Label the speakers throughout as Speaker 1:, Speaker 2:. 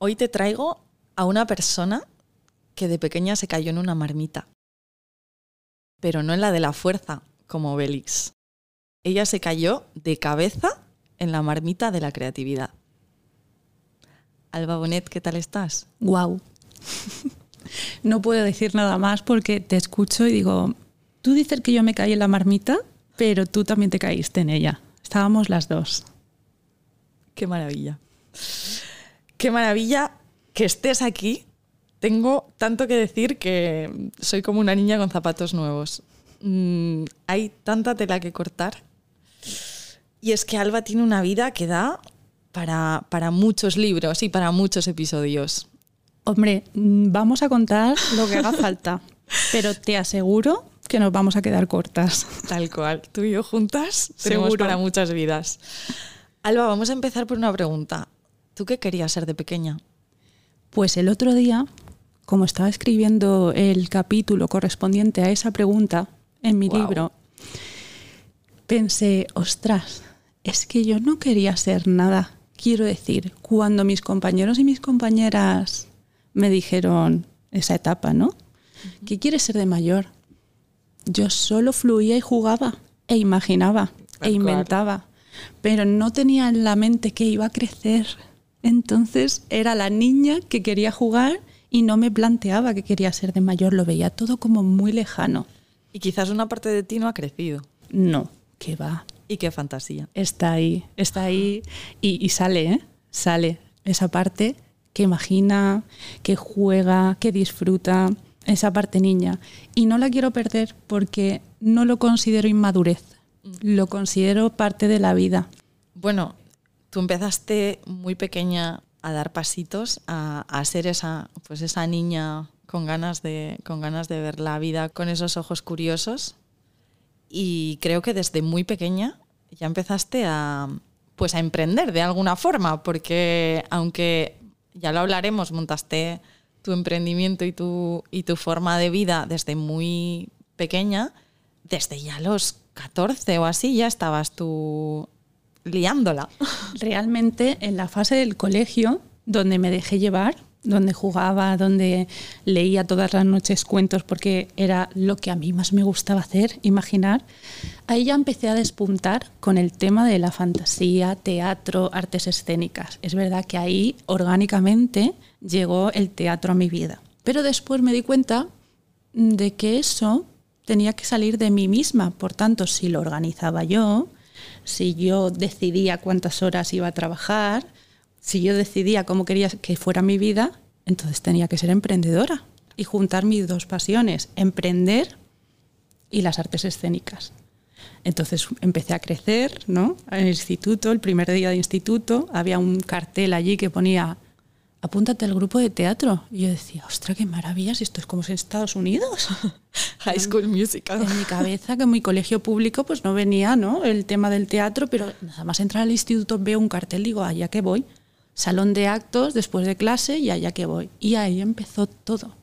Speaker 1: Hoy te traigo a una persona que de pequeña se cayó en una marmita. Pero no en la de la fuerza, como Bélix. Ella se cayó de cabeza en la marmita de la creatividad. Alba Bonet, ¿qué tal estás?
Speaker 2: Wow. no puedo decir nada más porque te escucho y digo, tú dices que yo me caí en la marmita, pero tú también te caíste en ella. Estábamos las dos.
Speaker 1: Qué maravilla. Qué maravilla que estés aquí. Tengo tanto que decir que soy como una niña con zapatos nuevos. Mm, hay tanta tela que cortar. Y es que Alba tiene una vida que da para, para muchos libros y para muchos episodios.
Speaker 2: Hombre, mm, vamos a contar lo que haga falta, pero te aseguro que nos vamos a quedar cortas.
Speaker 1: Tal cual. Tú y yo juntas tenemos para muchas vidas. Alba, vamos a empezar por una pregunta. ¿Tú qué querías ser de pequeña?
Speaker 2: Pues el otro día, como estaba escribiendo el capítulo correspondiente a esa pregunta en mi libro, pensé, ostras, es que yo no quería ser nada. Quiero decir, cuando mis compañeros y mis compañeras me dijeron esa etapa, ¿no? ¿Qué quieres ser de mayor? Yo solo fluía y jugaba e imaginaba e inventaba, pero no tenía en la mente que iba a crecer. Entonces era la niña que quería jugar y no me planteaba que quería ser de mayor, lo veía todo como muy lejano.
Speaker 1: Y quizás una parte de ti no ha crecido.
Speaker 2: No, que va.
Speaker 1: Y qué fantasía.
Speaker 2: Está ahí, está ahí y, y sale, ¿eh? Sale esa parte que imagina, que juega, que disfruta esa parte niña. Y no la quiero perder porque no lo considero inmadurez, mm. lo considero parte de la vida.
Speaker 1: Bueno, tú empezaste muy pequeña a dar pasitos, a, ser esa, pues esa niña con ganas, de, con ganas de ver la vida con esos ojos curiosos. Y creo que desde muy pequeña ya empezaste a, pues a emprender de alguna forma, porque aunque ya lo hablaremos, montaste tu emprendimiento y tu, y tu forma de vida desde muy pequeña, desde ya los 14 o así ya estabas tú liándola.
Speaker 2: Realmente en la fase del colegio, donde me dejé llevar, donde jugaba, donde leía todas las noches cuentos porque era lo que a mí más me gustaba hacer, imaginar, ahí ya empecé a despuntar con el tema de la fantasía, teatro, artes escénicas. Es verdad que ahí orgánicamente llegó el teatro a mi vida. Pero después me di cuenta de que eso tenía que salir de mí misma. Por tanto, si lo organizaba yo, si yo decidía cuántas horas iba a trabajar, si yo decidía cómo quería que fuera mi vida, entonces tenía que ser emprendedora y juntar mis dos pasiones, emprender y las artes escénicas. Entonces empecé a crecer, ¿no? En el instituto, el primer día de instituto, había un cartel allí que ponía apúntate al grupo de teatro. Y yo decía, ostras, qué maravilla, si esto es como en Estados Unidos.
Speaker 1: High School Musical.
Speaker 2: En mi cabeza, que en mi colegio público, pues no venía, ¿no? El tema del teatro, pero nada más entrar al instituto veo un cartel, digo, allá que voy salón de actos después de clase y allá que voy. Y ahí empezó todo.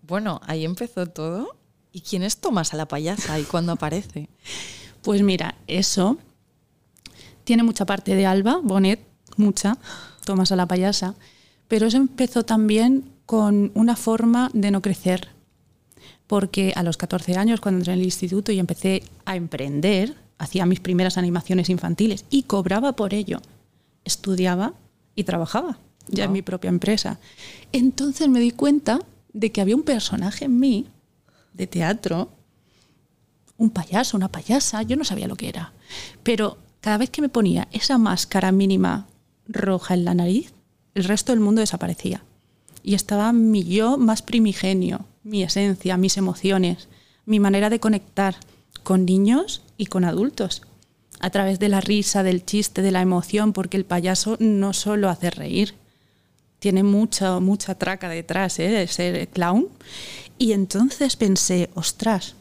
Speaker 1: Bueno, ahí empezó todo. ¿Y quién es Tomás a la payasa y cuándo aparece?
Speaker 2: Pues mira, eso tiene mucha parte de Alba, Bonet, mucha, Tomás a la payasa, pero eso empezó también con una forma de no crecer. Porque a los 14 años, cuando entré en el instituto y empecé a emprender, hacía mis primeras animaciones infantiles y cobraba por ello. Estudiaba y trabajaba ya en mi propia empresa. Entonces me di cuenta de que había un personaje en mí de teatro, un payaso, una payasa, yo no sabía lo que era, pero cada vez que me ponía esa máscara mínima roja en la nariz, el resto del mundo desaparecía. Y estaba mi yo más primigenio, mi esencia, mis emociones, mi manera de conectar con niños y con adultos a través de la risa, del chiste, de la emoción, porque el payaso no solo hace reír, tiene mucha, mucha traca detrás ¿eh? de ser clown. Y entonces pensé, ostras,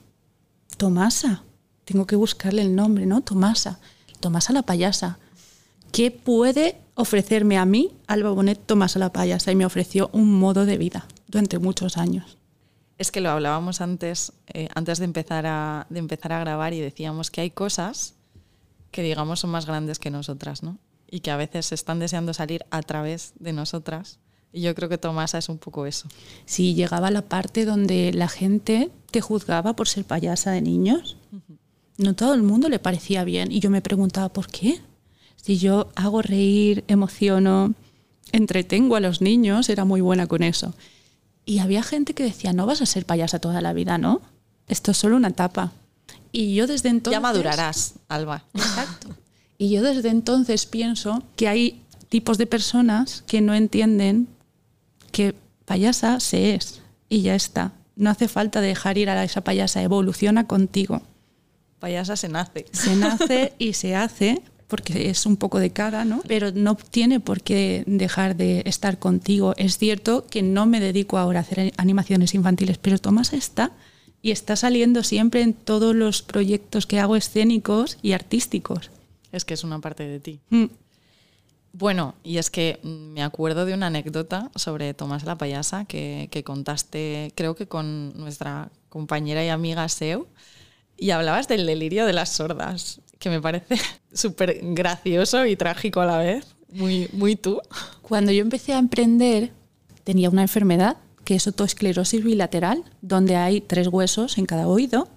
Speaker 2: Tomasa, tengo que buscarle el nombre, ¿no? Tomasa, Tomasa la payasa. ¿Qué puede ofrecerme a mí, Alba Bonet, Tomasa la payasa? Y me ofreció un modo de vida durante muchos años.
Speaker 1: Es que lo hablábamos antes, eh, antes de empezar, a, de empezar a grabar y decíamos que hay cosas que digamos son más grandes que nosotras, ¿no? Y que a veces están deseando salir a través de nosotras Y yo creo que Tomasa es un poco eso.
Speaker 2: Sí, llegaba la parte donde la gente te juzgaba por ser payasa de niños. No todo el mundo le parecía bien. Y yo me preguntaba, ¿por qué? Si yo hago reír, emociono, entretengo a los niños, era muy buena con eso. Y había gente que decía, no vas a ser payasa toda la vida, ¿no? Esto es solo una etapa. Y yo desde entonces...
Speaker 1: Ya madurarás, Alba.
Speaker 2: Exacto. Y yo desde entonces pienso que hay tipos de personas que no entienden que payasa se es y ya está. No hace falta dejar ir a esa payasa, evoluciona contigo.
Speaker 1: Payasa se nace.
Speaker 2: Se nace y se hace porque es un poco de cara, ¿no? Pero no tiene por qué dejar de estar contigo. Es cierto que no me dedico ahora a hacer animaciones infantiles, pero Tomás está y está saliendo siempre en todos los proyectos que hago escénicos y artísticos.
Speaker 1: Es que es una parte de ti.
Speaker 2: Mm.
Speaker 1: Bueno, y es que me acuerdo de una anécdota sobre Tomás la payasa que, que contaste, creo que con nuestra compañera y amiga Seu, y hablabas del delirio de las sordas, que me parece súper gracioso y trágico a la vez. Muy, muy tú.
Speaker 2: Cuando yo empecé a emprender, tenía una enfermedad que es otoesclerosis bilateral, donde hay tres huesos en cada oído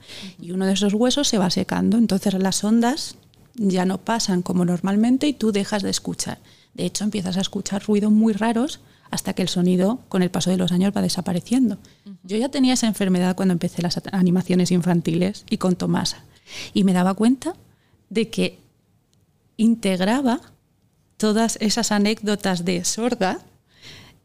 Speaker 2: y uno de esos huesos se va secando. Entonces las ondas ya no pasan como normalmente y tú dejas de escuchar. De hecho, empiezas a escuchar ruidos muy raros hasta que el sonido, con el paso de los años, va desapareciendo. Yo ya tenía esa enfermedad cuando empecé las animaciones infantiles y con Tomasa. Y me daba cuenta de que integraba todas esas anécdotas de sorda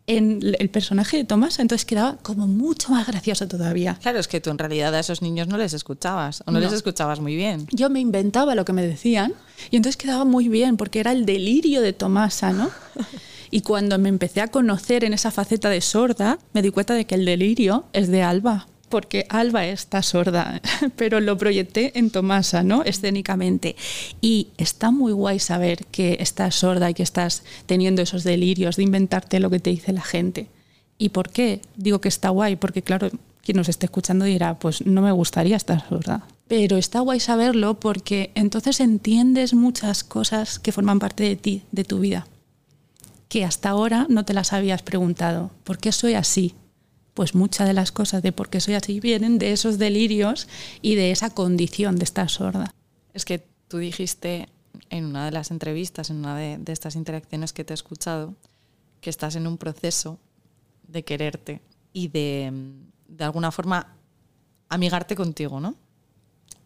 Speaker 2: en el personaje de Tomasa, entonces quedaba como mucho más gracioso todavía.
Speaker 1: Claro, es que tú en realidad a esos niños no les escuchabas, o no,
Speaker 2: No.
Speaker 1: les escuchabas muy bien.
Speaker 2: Yo me inventaba lo que me decían y entonces quedaba muy bien porque era el delirio de Tomasa, ¿no? Y cuando me empecé a conocer en esa faceta de sorda, me di cuenta de que el delirio es de Alba, porque Alba está sorda, pero lo proyecté en Tomasa, ¿no? Escénicamente. Y está muy guay saber que estás sorda y que estás teniendo esos delirios de inventarte lo que te dice la gente. ¿Y por qué? Digo que está guay, porque claro, quien nos esté escuchando dirá, pues no me gustaría estar sorda. Pero está guay saberlo porque entonces entiendes muchas cosas que forman parte de ti, de tu vida, que hasta ahora no te las habías preguntado. ¿Por qué soy así? Pues muchas de las cosas de por qué soy así vienen de esos delirios y de esa condición de estar sorda.
Speaker 1: Es que tú dijiste en una de las entrevistas, en una de, de estas interacciones que te he escuchado, que estás en un proceso de quererte y de, de alguna forma, amigarte contigo, ¿no?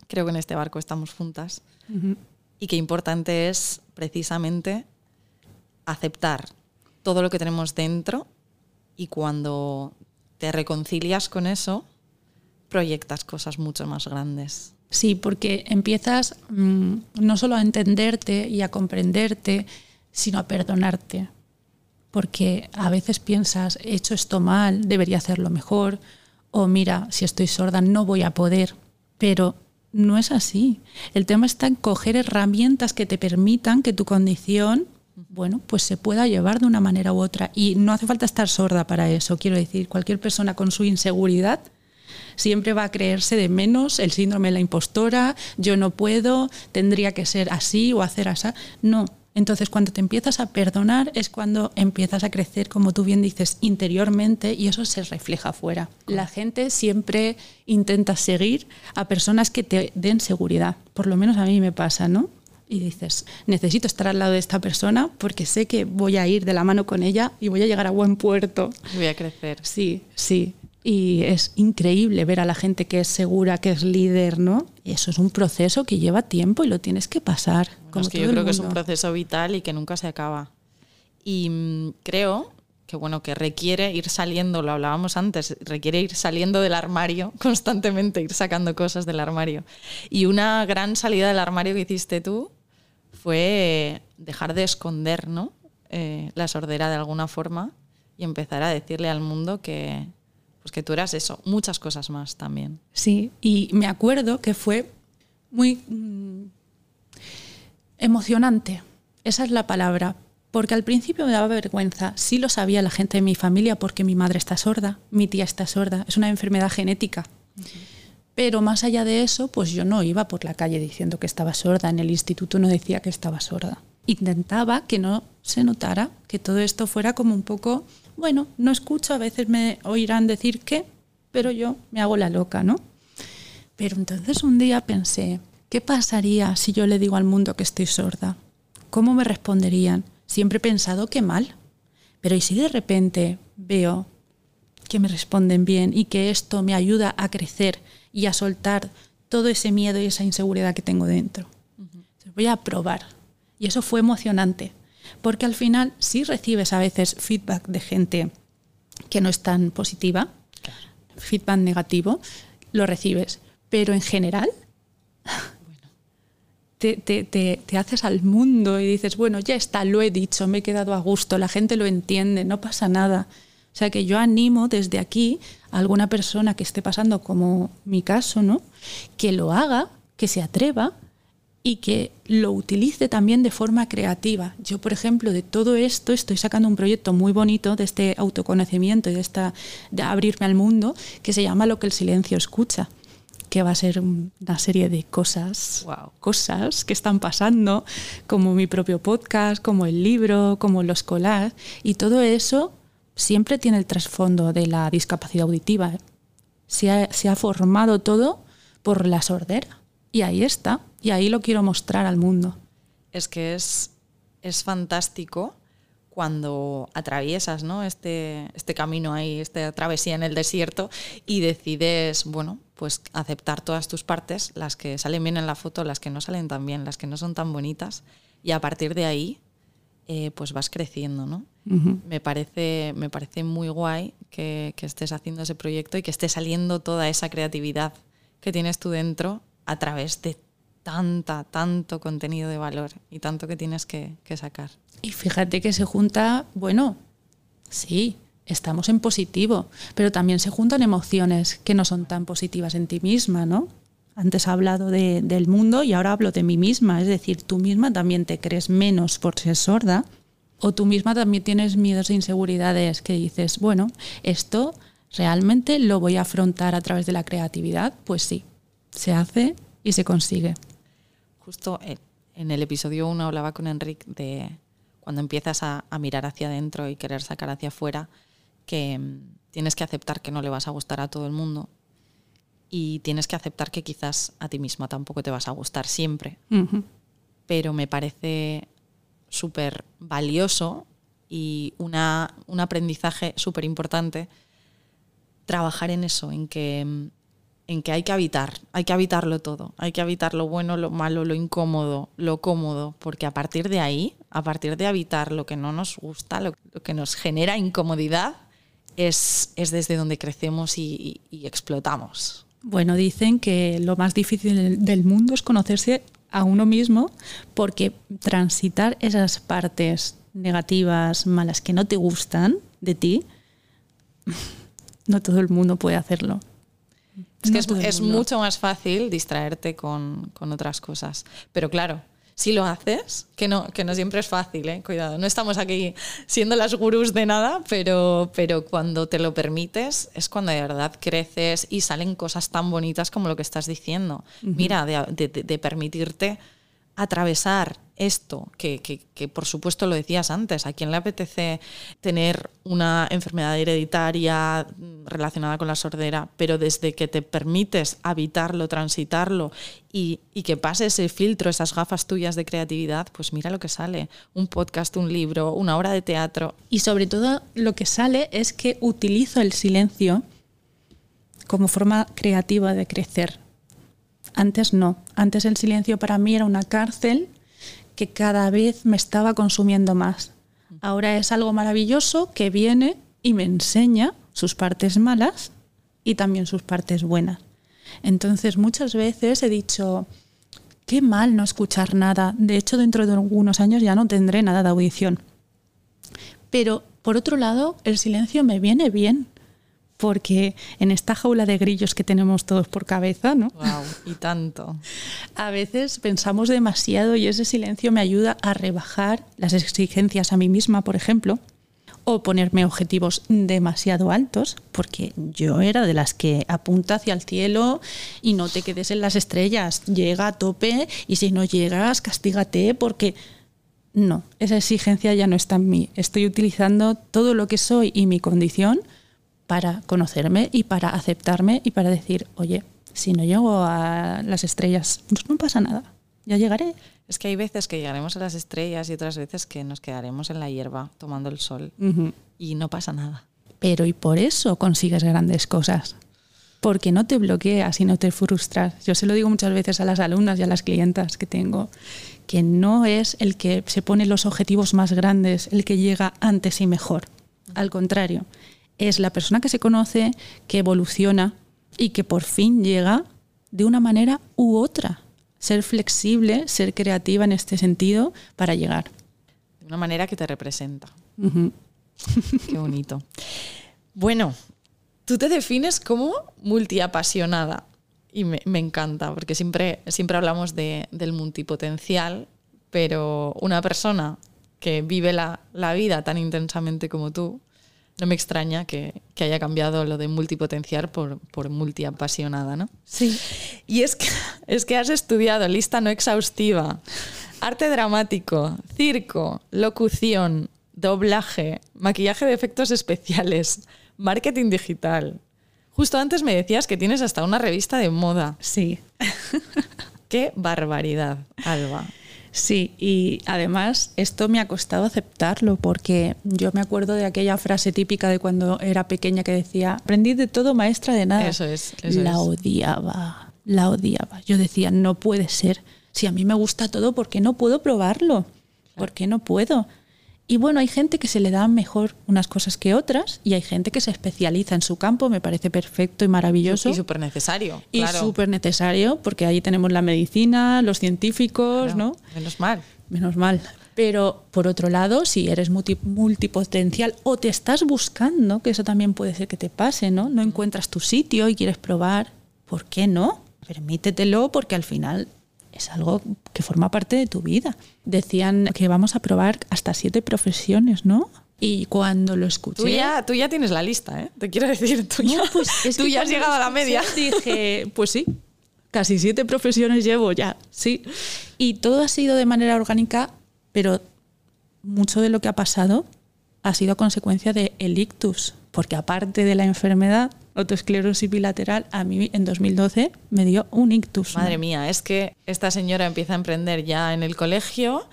Speaker 1: Creo que en este barco estamos juntas. Y qué importante es precisamente aceptar todo lo que tenemos dentro y cuando te reconcilias con eso, proyectas cosas mucho más grandes.
Speaker 2: Sí, porque empiezas mm, no solo a entenderte y a comprenderte, sino a perdonarte. Porque a veces piensas, he hecho esto mal, debería hacerlo mejor, o mira, si estoy sorda no voy a poder. Pero no es así. El tema está en coger herramientas que te permitan que tu condición, bueno, pues se pueda llevar de una manera u otra. Y no hace falta estar sorda para eso. Quiero decir, cualquier persona con su inseguridad siempre va a creerse de menos el síndrome de la impostora, yo no puedo, tendría que ser así o hacer así. No. Entonces, cuando te empiezas a perdonar es cuando empiezas a crecer, como tú bien dices, interiormente y eso se refleja afuera. La gente siempre intenta seguir a personas que te den seguridad. Por lo menos a mí me pasa, ¿no? Y dices, necesito estar al lado de esta persona porque sé que voy a ir de la mano con ella y voy a llegar a buen puerto.
Speaker 1: Voy a crecer.
Speaker 2: Sí, sí. Y es increíble ver a la gente que es segura, que es líder, ¿no? Y eso es un proceso que lleva tiempo y lo tienes que pasar.
Speaker 1: Bueno,
Speaker 2: como
Speaker 1: es que
Speaker 2: todo
Speaker 1: yo creo que es un proceso vital y que nunca se acaba. Y mm, creo que bueno, que requiere ir saliendo, lo hablábamos antes, requiere ir saliendo del armario constantemente, ir sacando cosas del armario. Y una gran salida del armario que hiciste tú fue dejar de esconder ¿no? Eh, la sordera de alguna forma y empezar a decirle al mundo que, pues que tú eras eso, muchas cosas más también.
Speaker 2: Sí, y me acuerdo que fue muy mm, emocionante. Esa es la palabra. Porque al principio me daba vergüenza. Sí lo sabía la gente de mi familia porque mi madre está sorda, mi tía está sorda. Es una enfermedad genética. Pero más allá de eso, pues yo no iba por la calle diciendo que estaba sorda. En el instituto no decía que estaba sorda. Intentaba que no se notara, que todo esto fuera como un poco bueno, no escucho, a veces me oirán decir que, pero yo me hago la loca, ¿no? Pero entonces un día pensé, ¿qué pasaría si yo le digo al mundo que estoy sorda? ¿Cómo me responderían? Siempre he pensado que mal. Pero ¿y si de repente veo que me responden bien y que esto me ayuda a crecer y a soltar todo ese miedo y esa inseguridad que tengo dentro? voy a probar. Y eso fue emocionante, porque al final sí recibes a veces feedback de gente que no es tan positiva, feedback negativo, lo recibes, pero en general te, te, haces al mundo y dices, bueno, ya está, lo he dicho, me he quedado a gusto, la gente lo entiende, no pasa nada. O sea que yo animo desde aquí a alguna persona que esté pasando como mi caso, ¿no? Que lo haga, que se atreva y que lo utilice también de forma creativa. Yo, por ejemplo, de todo esto estoy sacando un proyecto muy bonito de este autoconocimiento y de esta de abrirme al mundo que se llama Lo que el silencio escucha que va a ser una serie de cosas, cosas que están pasando, como mi propio podcast, como el libro, como los collages, y todo eso siempre tiene el trasfondo de la discapacidad auditiva. ¿eh? Se, ha, formado todo por la sordera, y ahí está, y ahí lo quiero mostrar al mundo.
Speaker 1: Es que es, es fantástico cuando atraviesas ¿no? este, este camino ahí, esta travesía en el desierto y decides, bueno, pues aceptar todas tus partes, las que salen bien en la foto, las que no salen tan bien, las que no son tan bonitas, y a partir de ahí, eh, pues vas creciendo, ¿no? me, parece, me parece muy guay que, que estés haciendo ese proyecto y que esté saliendo toda esa creatividad que tienes tú dentro a través de tanta, tanto contenido de valor y tanto que tienes que, que sacar.
Speaker 2: Y fíjate que se junta, bueno, sí, estamos en positivo, pero también se juntan emociones que no son tan positivas en ti misma, ¿no? Antes he hablado de, del mundo y ahora hablo de mí misma, es decir, tú misma también te crees menos por ser sorda o tú misma también tienes miedos e inseguridades que dices, bueno, esto realmente lo voy a afrontar a través de la creatividad, pues sí, se hace y se consigue.
Speaker 1: Justo en el episodio 1 hablaba con Enrique de cuando empiezas a, mirar hacia adentro y querer sacar hacia afuera, que mm, tienes que aceptar que no le vas a gustar a todo el mundo y tienes que aceptar que quizás a ti misma tampoco te vas a gustar siempre. Pero me parece súper valioso y una, un aprendizaje súper importante trabajar en eso, en que en que hay que habitar, hay que habitarlo todo, hay que habitar lo bueno, lo malo, lo incómodo, lo cómodo, porque a partir de ahí, a partir de habitar lo que no nos gusta, lo, que nos genera incomodidad, es, es, desde donde crecemos y, explotamos.
Speaker 2: Bueno, dicen que lo más difícil del mundo es conocerse a uno mismo porque transitar esas partes negativas, malas que no te gustan de ti, no todo el mundo puede hacerlo.
Speaker 1: Es que es, mucho más fácil distraerte con, otras cosas. Pero claro, si lo haces, que no, que no siempre es fácil, ¿eh? cuidado, no estamos aquí siendo las gurús de nada, pero, pero cuando te lo permites es cuando de verdad creces y salen cosas tan bonitas como lo que estás diciendo. Mira, de permitirte atravesar esto, que, que, por supuesto lo decías antes, a quién le apetece tener una enfermedad hereditaria relacionada con la sordera, pero desde que te permites habitarlo, transitarlo y, que pase ese filtro, esas gafas tuyas de creatividad, pues mira lo que sale, un podcast, un libro, una obra de teatro.
Speaker 2: Y sobre todo lo que sale es que utilizo el silencio como forma creativa de crecer. Antes no, antes el silencio para mí era una cárcel que cada vez me estaba consumiendo más. Ahora es algo maravilloso que viene y me enseña sus partes malas y también sus partes buenas. Entonces muchas veces he dicho, qué mal no escuchar nada. De hecho, dentro de algunos años ya no tendré nada de audición. Pero, por otro lado, el silencio me viene bien porque en esta jaula de grillos que tenemos todos por cabeza, ¿no?
Speaker 1: Wow, y tanto.
Speaker 2: a veces pensamos demasiado y ese silencio me ayuda a rebajar las exigencias a mí misma, por ejemplo, o ponerme objetivos demasiado altos, porque yo era de las que apunta hacia el cielo y no te quedes en las estrellas, llega a tope y si no llegas, castígate porque no, esa exigencia ya no está en mí. Estoy utilizando todo lo que soy y mi condición para conocerme y para aceptarme y para decir, oye, si no llego a las estrellas, pues no pasa nada, ya llegaré.
Speaker 1: Es que hay veces que llegaremos a las estrellas y otras veces que nos quedaremos en la hierba tomando el sol y no pasa nada.
Speaker 2: Pero y por eso consigues grandes cosas. Porque no te bloqueas y no te frustras. Yo se lo digo muchas veces a las alumnas y a las clientas que tengo, que no es el que se pone los objetivos más grandes, el que llega antes y mejor. Al contrario, es la persona que se conoce, que evoluciona y que por fin llega de una manera u otra ser flexible, ser creativa en este sentido para llegar.
Speaker 1: De una manera que te representa. Qué bonito. Bueno, tú te defines como multiapasionada y me, encanta porque siempre, siempre hablamos de, del multipotencial, pero una persona que vive la, la vida tan intensamente como tú, no me extraña que, haya cambiado lo de multipotenciar por, por multiapasionada, ¿no?
Speaker 2: Sí.
Speaker 1: Y es que, es que has estudiado lista no exhaustiva, arte dramático, circo, locución, doblaje, maquillaje de efectos especiales, marketing digital. Justo antes me decías que tienes hasta una revista de moda.
Speaker 2: Sí.
Speaker 1: Qué barbaridad, Alba.
Speaker 2: Sí, y además esto me ha costado aceptarlo porque yo me acuerdo de aquella frase típica de cuando era pequeña que decía, aprendí de todo maestra de nada.
Speaker 1: Eso es.
Speaker 2: la odiaba, la odiaba. Yo decía, no puede ser. Si a mí me gusta todo, ¿por qué no puedo probarlo? ¿Por qué no puedo? Y bueno, hay gente que se le dan mejor unas cosas que otras y hay gente que se especializa en su campo, me parece perfecto y maravilloso.
Speaker 1: Y súper necesario.
Speaker 2: Y súper necesario, porque ahí tenemos la medicina, los científicos, ¿no?
Speaker 1: Menos mal.
Speaker 2: Menos mal. Pero por otro lado, si eres multipotencial o te estás buscando, que eso también puede ser que te pase, ¿no? No encuentras tu sitio y quieres probar, ¿por qué no? Permítetelo porque al final es algo que forma parte de tu vida. Decían que vamos a probar hasta siete profesiones, ¿no? Y cuando lo escuché...
Speaker 1: Tú ya, tú ya tienes la lista, ¿eh? Te quiero decir, tú ya, pues tú ya has llegado a la media.
Speaker 2: Dije, pues sí, casi siete profesiones llevo ya, sí. Y todo ha sido de manera orgánica, pero mucho de lo que ha pasado ha sido consecuencia de el ictus, porque aparte de la enfermedad, autoesclerosis bilateral, a mí en 2012 me dio un ictus.
Speaker 1: Madre mía, es que esta señora empieza a emprender ya en el colegio,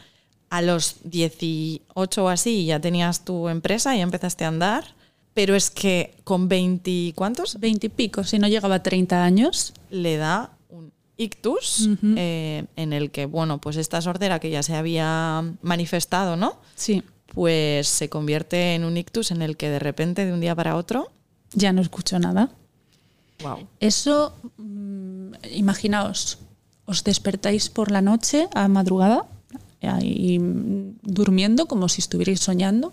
Speaker 1: a los 18 o así ya tenías tu empresa, y empezaste a andar, pero es que con 20, ¿cuántos?
Speaker 2: 20 y pico, si no llegaba a 30 años.
Speaker 1: Le da un ictus eh, en el que, bueno, pues esta sordera que ya se había manifestado, ¿no?
Speaker 2: Sí.
Speaker 1: Pues se convierte en un ictus en el que de repente, de un día para otro,
Speaker 2: ya no escucho nada.
Speaker 1: Wow.
Speaker 2: Eso, mm, imaginaos, os despertáis por la noche a madrugada y durmiendo como si estuvierais soñando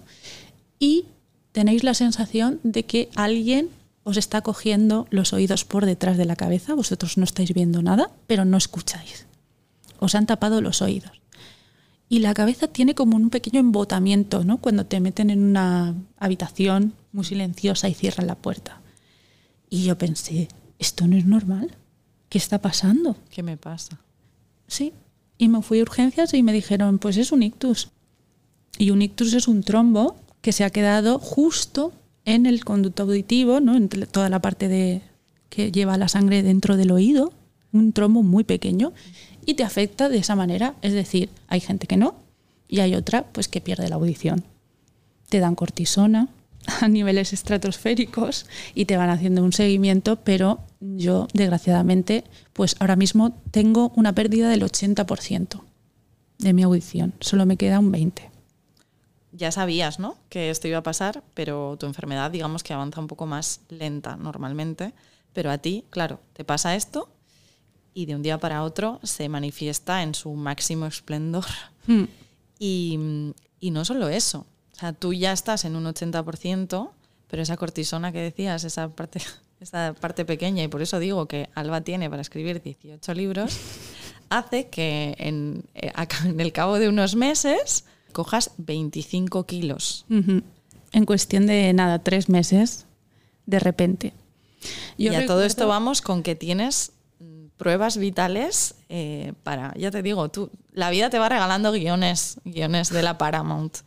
Speaker 2: y tenéis la sensación de que alguien os está cogiendo los oídos por detrás de la cabeza, vosotros no estáis viendo nada, pero no escucháis. Os han tapado los oídos. Y la cabeza tiene como un pequeño embotamiento, ¿no? Cuando te meten en una habitación muy silenciosa y cierran la puerta. Y yo pensé, esto no es normal. ¿Qué está pasando?
Speaker 1: ¿Qué me pasa?
Speaker 2: Sí. Y me fui a urgencias y me dijeron, pues es un ictus. Y un ictus es un trombo que se ha quedado justo en el conducto auditivo, ¿no? en toda la parte de, que lleva la sangre dentro del oído, un trombo muy pequeño, y te afecta de esa manera. Es decir, hay gente que no y hay otra pues que pierde la audición. Te dan cortisona, a niveles estratosféricos y te van haciendo un seguimiento, pero yo desgraciadamente pues ahora mismo tengo una pérdida del 80% de mi audición, solo me queda un 20%.
Speaker 1: Ya sabías, ¿no? Que esto iba a pasar, pero tu enfermedad digamos que avanza un poco más lenta normalmente, pero a ti, claro, te pasa esto y de un día para otro se manifiesta en su máximo esplendor. Hmm. Y, y no solo eso, sea, tú ya estás en un 80%, pero esa cortisona que decías, esa parte, esa parte pequeña, y por eso digo que Alba tiene para escribir 18 libros, hace que en, eh, en el cabo de unos meses cojas 25 kilos.
Speaker 2: En cuestión de nada, tres meses, de repente.
Speaker 1: y a todo esto vamos con que tienes pruebas vitales eh, para, ya te digo, tú, la vida te va regalando guiones, guiones de la Paramount.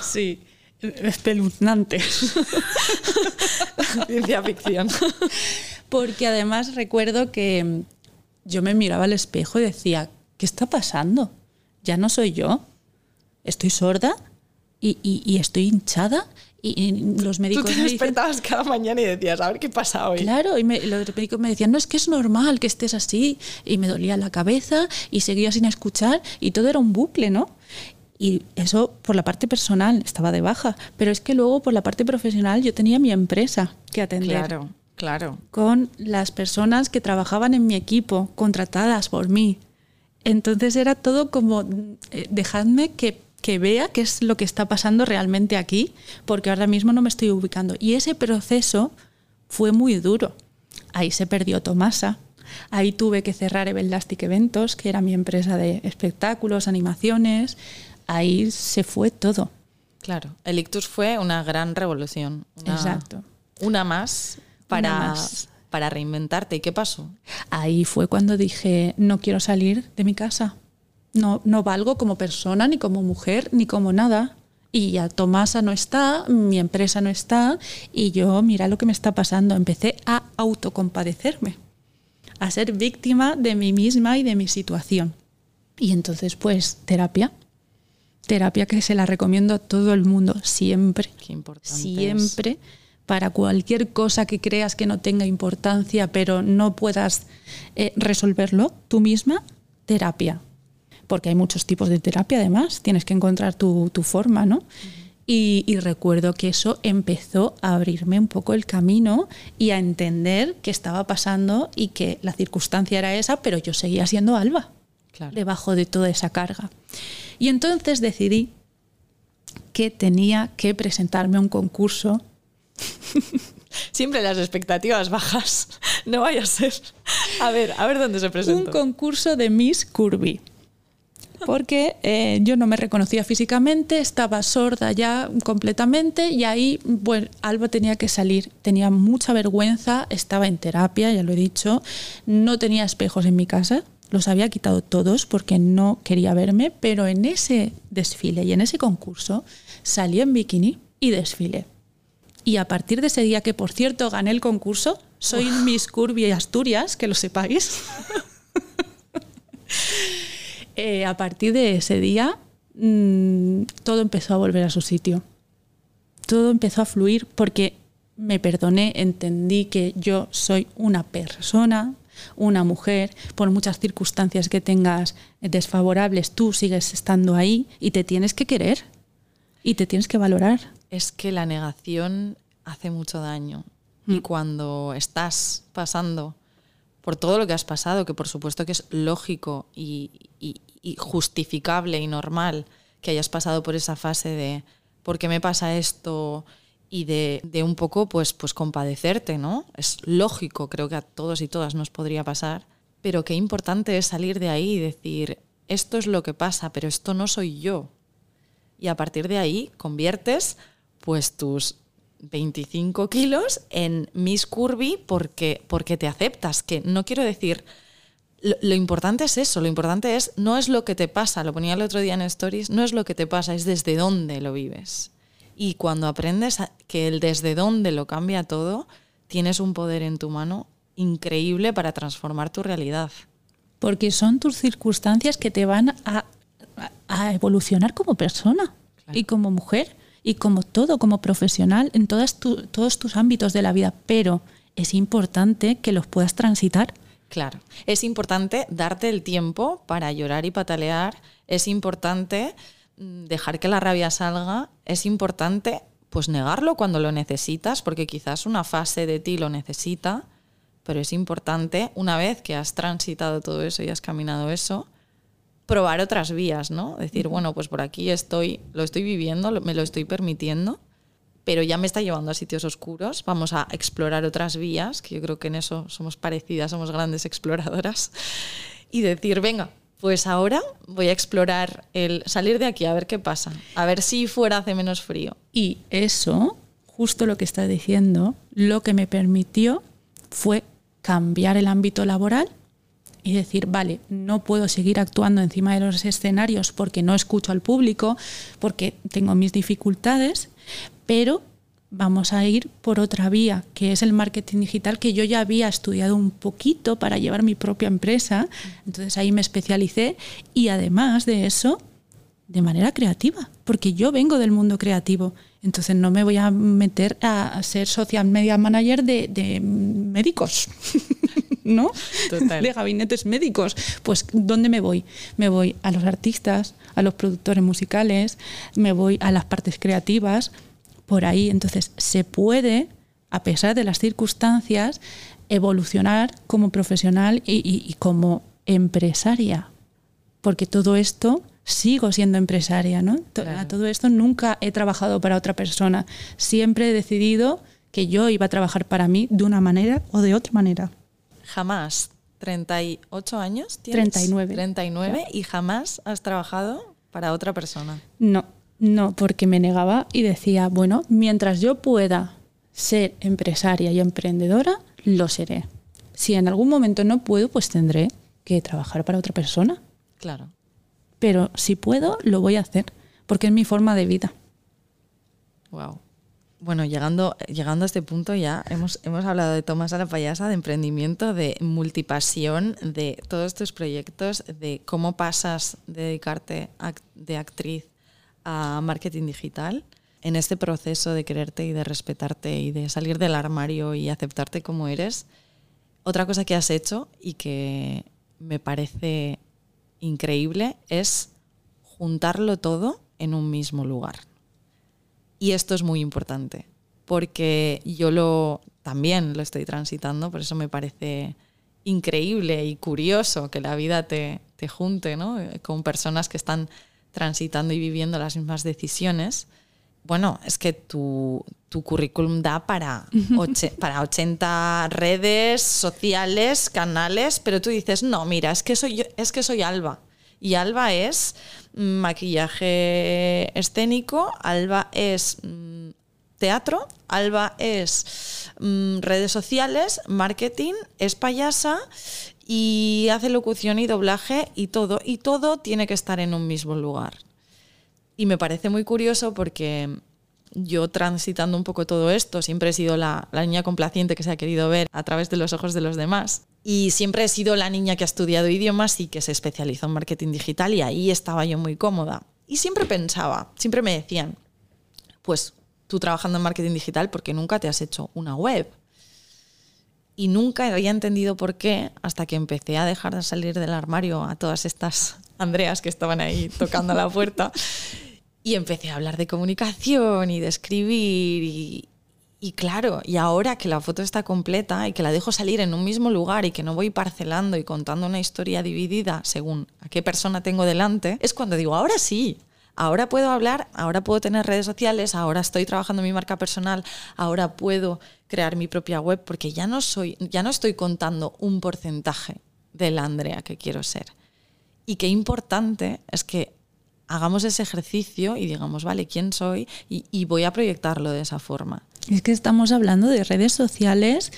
Speaker 2: Sí, espeluznante.
Speaker 1: Ciencia ficción.
Speaker 2: Porque además recuerdo que yo me miraba al espejo y decía, ¿qué está pasando? Ya no soy yo. Estoy sorda y, y- y estoy hinchada. Y, y los
Speaker 1: Tú
Speaker 2: médicos
Speaker 1: te
Speaker 2: me dicen,
Speaker 1: despertabas cada mañana y decías, a ver qué pasa hoy.
Speaker 2: Claro, y me- los médicos me decían, no, es que es normal que estés así. Y me dolía la cabeza y seguía sin escuchar y todo era un bucle, ¿no? Y eso por la parte personal estaba de baja, pero es que luego por la parte profesional yo tenía mi empresa que atender
Speaker 1: Claro, claro.
Speaker 2: con las personas que trabajaban en mi equipo, contratadas por mí. Entonces era todo como, eh, dejadme que, que vea qué es lo que está pasando realmente aquí, porque ahora mismo no me estoy ubicando. Y ese proceso fue muy duro. Ahí se perdió Tomasa. Ahí tuve que cerrar Evelastic Eventos, que era mi empresa de espectáculos, animaciones. Ahí se fue todo.
Speaker 1: Claro. El ictus fue una gran revolución. una-
Speaker 2: Exacto.
Speaker 1: Una más para,
Speaker 2: Una más.
Speaker 1: para reinventarte. ¿Y qué pasó?
Speaker 2: Ahí fue cuando dije, no quiero salir de mi casa. No, no valgo como persona, ni como mujer, ni como nada. Y ya Tomasa no está, mi empresa no está, y yo, mira lo que me está pasando. Empecé a autocompadecerme, a ser víctima de mí misma y de mi situación. Y entonces, pues, terapia. Terapia que se la recomiendo a todo el mundo, siempre
Speaker 1: Qué importante. es.
Speaker 2: siempre para cualquier cosa que creas que no tenga importancia, pero no puedas eh, resolverlo tú misma, terapia. Porque hay muchos tipos de terapia además, tienes que encontrar tu, tu forma, ¿no? Y, y recuerdo que eso empezó a abrirme un poco el camino y a entender qué estaba pasando y que la circunstancia era esa, pero yo seguía siendo Alba
Speaker 1: Claro.
Speaker 2: debajo de toda esa carga. Y entonces decidí que tenía que presentarme a un concurso.
Speaker 1: Siempre las expectativas bajas. No vaya a ser. A ver, a ver dónde se
Speaker 2: Un
Speaker 1: presentó.
Speaker 2: concurso de Miss Curvy. Porque eh, yo no me reconocía físicamente, estaba sorda ya completamente y ahí, bueno, Alba tenía que salir. Tenía mucha vergüenza, estaba en terapia, ya lo he dicho. No tenía espejos en mi casa, los había quitado todos porque no quería verme, pero en ese desfile y en ese concurso salí en bikini y desfilé. Y a partir de ese día, que por cierto gané el concurso, soy Miss Curvy Asturias, que lo sepáis. Eh, a partir de ese día, mm, todo empezó a volver a su sitio. Todo empezó a fluir porque me perdoné, entendí que yo soy una persona, una mujer, por muchas circunstancias que tengas desfavorables, tú sigues estando ahí y te tienes que querer y te tienes que valorar.
Speaker 1: Es que la negación hace mucho daño. Y cuando estás pasando por todo lo que has pasado, que por supuesto que es lógico y, y- justificable y normal que hayas pasado por esa fase de ¿por qué me pasa esto? y de, de un poco pues, pues compadecerte, ¿no? Es lógico, creo que a todos y todas nos podría pasar, pero qué importante es salir de ahí y decir, esto es lo que pasa, pero esto no soy yo. Y a partir de ahí conviertes pues tus 25 kilos en Miss Curvy porque, porque te aceptas, que no quiero decir... Lo, lo importante es eso, lo importante es, no es lo que te pasa, lo ponía el otro día en Stories, no es lo que te pasa, es desde dónde lo vives. Y cuando aprendes a- que el desde dónde lo cambia todo, tienes un poder en tu mano increíble para transformar tu realidad.
Speaker 2: Porque son tus circunstancias que te van a, a- a evolucionar como persona
Speaker 1: Claro.
Speaker 2: y como mujer y como todo, como profesional en todas tu- todos tus ámbitos de la vida. Pero es importante que los puedas transitar.
Speaker 1: Claro. Es importante darte el tiempo para llorar y patalear. Es importante mm, dejar que la rabia salga. Es importante pues negarlo cuando lo necesitas, porque quizás una fase de ti lo necesita, pero es importante, una vez que has transitado todo eso y has caminado eso, probar otras vías, ¿no? Decir, bueno, pues por aquí estoy, lo estoy viviendo, me lo estoy permitiendo, pero ya me está llevando a sitios oscuros. Vamos a explorar otras vías, que yo creo que en eso somos parecidas, somos grandes exploradoras. Y decir, venga, pues ahora voy a explorar el salir de aquí, a ver qué pasa, a ver si fuera hace menos frío.
Speaker 2: Y eso, justo lo que estás diciendo, lo que me permitió fue cambiar el ámbito laboral y decir, vale, no puedo seguir actuando encima de los escenarios porque no escucho al público, porque tengo mis dificultades, pero vamos a ir por otra vía, que es el marketing digital, que yo ya había estudiado un poquito para llevar mi propia empresa, entonces ahí me especialicé y además de eso, de manera creativa, porque yo vengo del mundo creativo, entonces no me voy a meter a ser social media manager de, médicos. ¿no? De gabinetes médicos. Pues, ¿dónde me voy? Me voy a los artistas, a los productores musicales, me voy a las partes creativas, por ahí. Entonces, se puede, a pesar de las circunstancias, evolucionar como profesional y, como empresaria. Porque todo esto sigo siendo empresaria, ¿no? A todo esto nunca he trabajado para otra persona. Siempre he decidido que yo iba a trabajar para mí de una manera o de otra manera.
Speaker 1: Jamás. 38 años
Speaker 2: tienes? 39.
Speaker 1: 39 y jamás has trabajado para otra persona.
Speaker 2: No, no, porque me negaba y decía, bueno, mientras yo pueda ser empresaria y emprendedora, lo seré. Si en algún momento no puedo, pues tendré que trabajar para otra persona.
Speaker 1: Claro.
Speaker 2: Pero si puedo, lo voy a hacer, porque es mi forma de vida.
Speaker 1: Wow. Bueno, llegando, llegando a este punto ya hemos, hemos hablado de Tomás a la payasa, de emprendimiento, de multipasión, de todos tus proyectos, de cómo pasas de dedicarte de actriz a marketing digital, en este proceso de quererte y de respetarte y de salir del armario y aceptarte como eres, otra cosa que has hecho y que me parece increíble es juntarlo todo en un mismo lugar. Y esto es muy importante, porque yo lo también lo estoy transitando, por eso me parece increíble y curioso que la vida te, te junte ¿no? con personas que están transitando y viviendo las mismas decisiones. Bueno, es que tu, tu currículum da para, para 80 redes sociales, canales, pero tú dices, no, mira, es que soy, es que soy Alba. Y Alba es maquillaje escénico, Alba es mm, teatro, Alba es mm, redes sociales, marketing, es payasa y hace locución y doblaje y todo. Y todo tiene que estar en un mismo lugar. Y me parece muy curioso porque yo transitando un poco todo esto, siempre he sido la, la, niña complaciente que se ha querido ver a través de los ojos de los demás. Y siempre he sido la niña que ha estudiado idiomas y que se especializó en marketing digital y ahí estaba yo muy cómoda. Y siempre pensaba, siempre me decían, pues tú trabajando en marketing digital, porque nunca te has hecho una web? Y nunca había entendido por qué hasta que empecé a dejar de salir del armario a todas estas Andreas que estaban ahí tocando la puerta. Y empecé a hablar de comunicación y de escribir y, y claro, y ahora que la foto está completa y que la dejo salir en un mismo lugar y que no voy parcelando y contando una historia dividida según a qué persona tengo delante, es cuando digo, ahora sí, ahora puedo hablar, ahora puedo tener redes sociales, ahora estoy trabajando mi marca personal, ahora puedo crear mi propia web porque ya no soy, ya no estoy contando un porcentaje de la Andrea que quiero ser. Y qué importante es que hagamos ese ejercicio y digamos, vale, ¿quién soy? y voy a proyectarlo de esa forma.
Speaker 2: Es que estamos hablando de redes sociales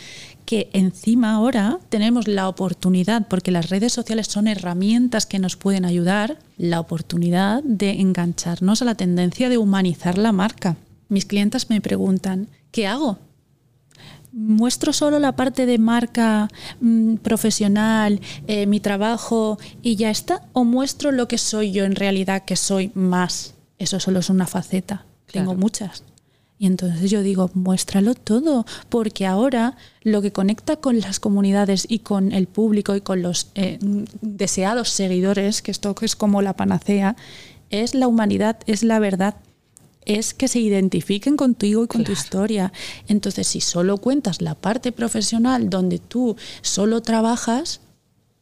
Speaker 2: que encima ahora tenemos la oportunidad, porque las redes sociales son herramientas que nos pueden ayudar, la oportunidad de engancharnos a la tendencia de humanizar la marca. Mis clientes me preguntan, ¿qué hago? ¿Muestro solo la parte de marca mm, profesional, eh, mi trabajo y ya está? ¿O muestro lo que soy yo en realidad, que soy más? Eso solo es una faceta. Tengo muchas. Y entonces yo digo, muéstralo todo, porque ahora lo que conecta con las comunidades y con el público y con los eh, deseados seguidores, que esto es como la panacea, es la humanidad, es la verdad, es que se identifiquen contigo y con tu historia. Entonces, si solo cuentas la parte profesional donde tú solo trabajas,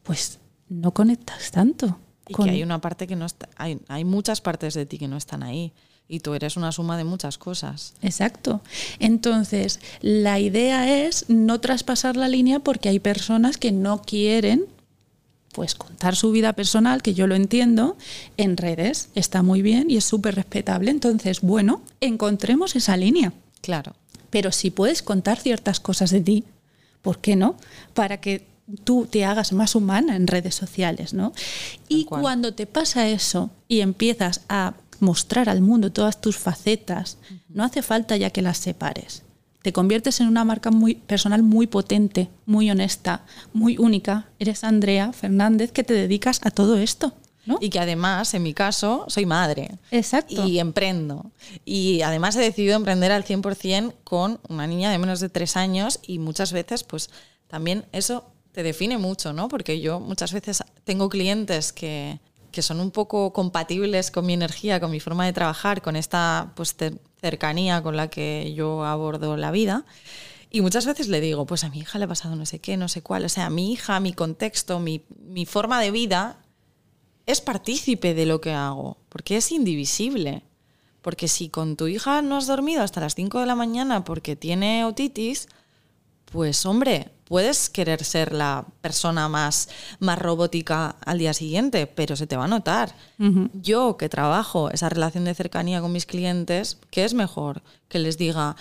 Speaker 2: pues no conectas tanto.
Speaker 1: Y que hay una parte que no está, hay, hay muchas partes de ti que no están ahí y tú eres una suma de muchas cosas.
Speaker 2: Exacto. Entonces, la idea es no traspasar la línea porque hay personas que no quieren pues contar su vida personal, que yo lo entiendo, en redes. Está muy bien y es súper respetable. Entonces, bueno, encontremos esa línea.
Speaker 1: Claro.
Speaker 2: Pero si puedes contar ciertas cosas de ti, ¿por qué no? Para que tú te hagas más humana en redes sociales, ¿no? Y cuando te pasa eso y empiezas a mostrar al mundo todas tus facetas, no hace falta ya que las separes. Te conviertes en una marca muy personal muy potente, muy honesta, muy única. Eres Andrea Fernández que te dedicas a todo esto.
Speaker 1: Y que además, en mi caso, soy madre.
Speaker 2: Exacto.
Speaker 1: Y emprendo. Y además he decidido emprender al 100% con una niña de menos de tres años y muchas veces, pues también eso te define mucho, ¿no? Porque yo muchas veces tengo clientes que, que son un poco compatibles con mi energía, con mi forma de trabajar, con esta pues, cercanía con la que yo abordo la vida. Y muchas veces le digo, pues a mi hija le ha pasado no sé qué, no sé cuál. O sea, mi hija, mi contexto, mi, mi forma de vida es partícipe de lo que hago, porque es indivisible. Porque si con tu hija no has dormido hasta las 5 de la mañana porque tiene otitis, pues hombre, puedes querer ser la persona más, más robótica al día siguiente, pero se te va a notar. Yo que trabajo esa relación de cercanía con mis clientes, ¿qué es mejor? Que les diga,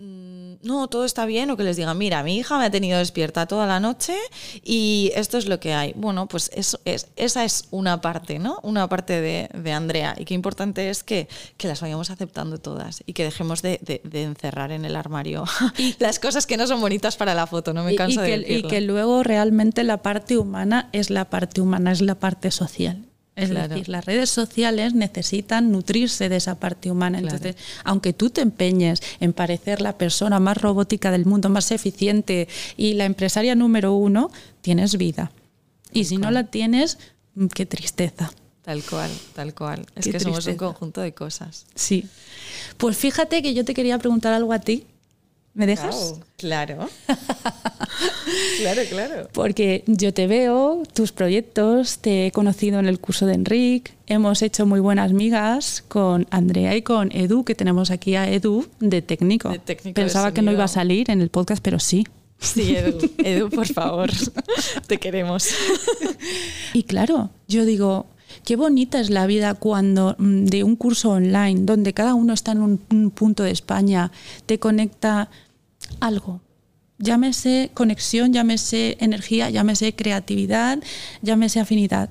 Speaker 1: no, todo está bien, o que les diga, mira, mi hija me ha tenido despierta toda la noche y esto es lo que hay. Bueno, pues eso es, esa es una parte, ¿no? Una parte de, Andrea. Y qué importante es que, las vayamos aceptando todas y que dejemos de, encerrar en el armario las cosas que no son bonitas para la foto, no me canso
Speaker 2: de
Speaker 1: decirlo.
Speaker 2: Y que luego realmente la parte humana es la parte humana, es la parte social. Es decir, las redes sociales necesitan nutrirse de esa parte humana. Entonces, aunque tú te empeñes en parecer la persona más robótica del mundo, más eficiente y la empresaria número uno, tienes vida. Y si no la tienes, mm, qué tristeza.
Speaker 1: Tal cual, tal cual. Es que somos un conjunto de cosas.
Speaker 2: Sí. Pues fíjate que yo te quería preguntar algo a ti ¿Me dejas?
Speaker 1: claro. claro, claro.
Speaker 2: Porque yo te veo, tus proyectos, te he conocido en el curso de Enric, hemos hecho muy buenas migas con Andrea y con Edu, que tenemos aquí a Edu de técnico.
Speaker 1: De técnico
Speaker 2: Pensaba que no iba a salir en el podcast, pero sí.
Speaker 1: Sí, Edu, Edu, por favor, te queremos.
Speaker 2: Y claro, yo digo, Qué bonita es la vida cuando mm, de un curso online, donde cada uno está en un, un, punto de España, te conecta algo. Llámese conexión, llámese energía, llámese creatividad, llámese afinidad.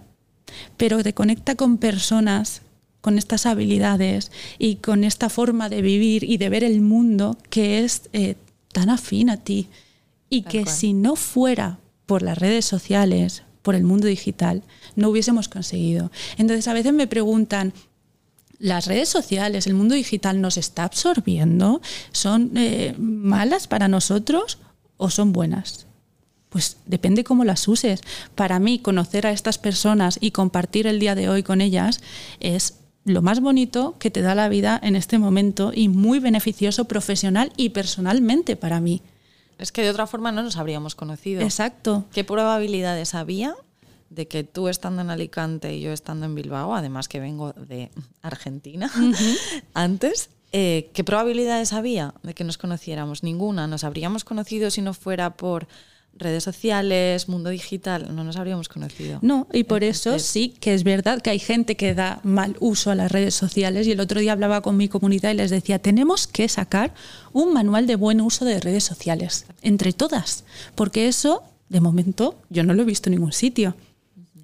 Speaker 2: Pero te conecta con personas con estas habilidades y con esta forma de vivir y de ver el mundo que es eh, tan afín a ti. Y que si no fuera por las redes sociales, por el mundo digital, no hubiésemos conseguido. Entonces a veces me preguntan, las redes sociales, el mundo digital nos está absorbiendo, son eh, malas para nosotros o son buenas. Pues depende cómo las uses. Para mí, conocer a estas personas y compartir el día de hoy con ellas es lo más bonito que te da la vida en este momento y muy beneficioso profesional y personalmente para mí.
Speaker 1: Es que de otra forma no nos habríamos conocido.
Speaker 2: Exacto.
Speaker 1: ¿Qué probabilidades había de que tú estando en Alicante y yo estando en Bilbao, además que vengo de Argentina antes, eh, ¿qué probabilidades había de que nos conociéramos? Ninguna. Nos habríamos conocido si no fuera por redes sociales, mundo digital, no nos habríamos conocido.
Speaker 2: No, y por eso sí que es verdad que hay gente que da mal uso a las redes sociales y el otro día hablaba con mi comunidad y les decía, tenemos que sacar un manual de buen uso de redes sociales, entre todas, porque eso, de momento, yo no lo he visto en ningún sitio.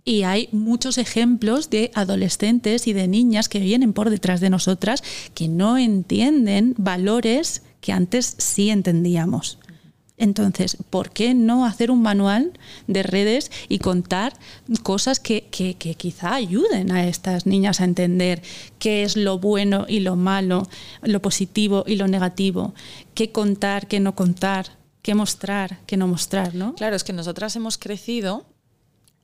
Speaker 2: Y hay muchos ejemplos de adolescentes y de niñas que vienen por detrás de nosotras que no entienden valores que antes sí entendíamos. Entonces, ¿por qué no hacer un manual de redes y contar cosas que, que, quizá ayuden a estas niñas a entender qué es lo bueno y lo malo, lo positivo y lo negativo? ¿Qué contar, qué no contar? ¿Qué mostrar, qué no mostrar? ¿no?
Speaker 1: Claro, es que nosotras hemos crecido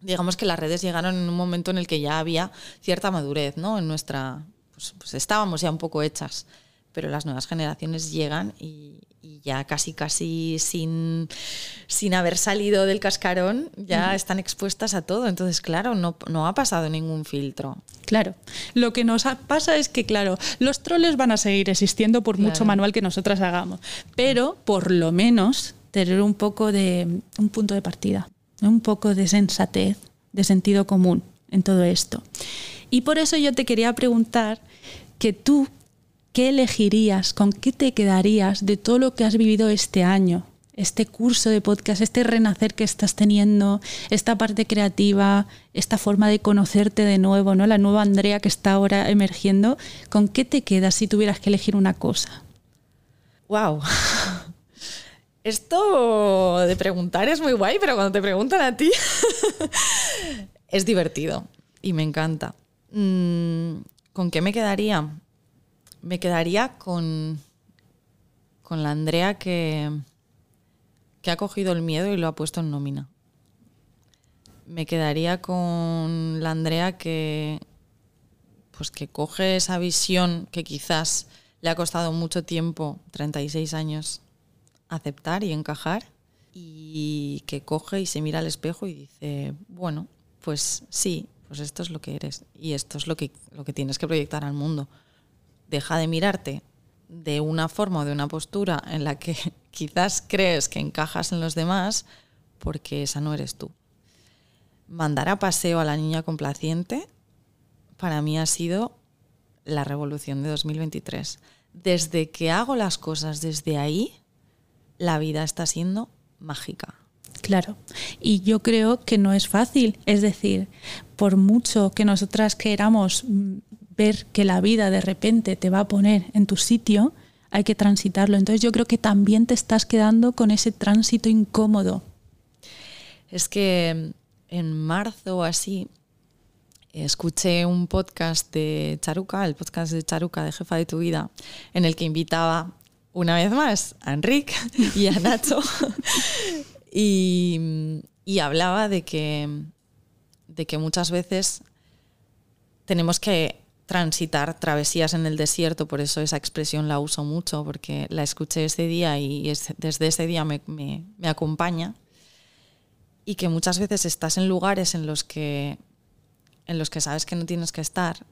Speaker 1: digamos que las redes llegaron en un momento en el que ya había cierta madurez, ¿no? En nuestra, pues, pues estábamos ya un poco hechas, pero las nuevas generaciones llegan y, ya casi casi sin, sin haber salido del cascarón ya están expuestas a todo. Entonces, claro, no, no ha pasado ningún filtro.
Speaker 2: Claro. Lo que nos pasa es que, claro, los troles van a seguir existiendo por mucho manual que nosotras hagamos, pero por lo menos tener un poco de un punto de partida un poco de sensatez, de sentido común en todo esto. Y por eso yo te quería preguntar que tú, ¿qué elegirías, con qué te quedarías de todo lo que has vivido este año, este curso de podcast, este renacer que estás teniendo, esta parte creativa, esta forma de conocerte de nuevo, ¿no? La nueva Andrea que está ahora emergiendo, ¿con qué te quedas si tuvieras que elegir una cosa?
Speaker 1: Wow. Esto de preguntar es muy guay, pero cuando te preguntan a ti es divertido y me encanta. Mm, ¿Con qué me quedaría? Me quedaría con, con la Andrea que, que ha cogido el miedo y lo ha puesto en nómina. Me quedaría con la Andrea que, pues que coge esa visión que quizás le ha costado mucho tiempo, 36 años, aceptar y encajar, y que coge y se mira al espejo y dice, bueno, pues sí, pues esto es lo que eres y esto es lo que, lo que tienes que proyectar al mundo. Deja de mirarte de una forma o de una postura en la que quizás crees que encajas en los demás porque esa no eres tú. Mandar a paseo a la niña complaciente para mí ha sido la revolución de 2023. Desde que hago las cosas desde ahí, la vida está siendo mágica.
Speaker 2: Claro, y yo creo que no es fácil. Es decir, por mucho que nosotras queramos ver que la vida de repente te va a poner en tu sitio, hay que transitarlo. Entonces yo creo que también te estás quedando con ese tránsito incómodo.
Speaker 1: Es que en marzo o así escuché un podcast de Charuca, el podcast de Charuca de Jefa de tu Vida, en el que invitaba una vez más a Enrique y a Nacho y, y, hablaba de que, de que muchas veces tenemos que transitar travesías en el desierto, por eso esa expresión la uso mucho, porque la escuché ese día y desde ese día me, me, me, acompaña. Y que muchas veces estás en lugares en los, que, en los que sabes que no tienes que estar,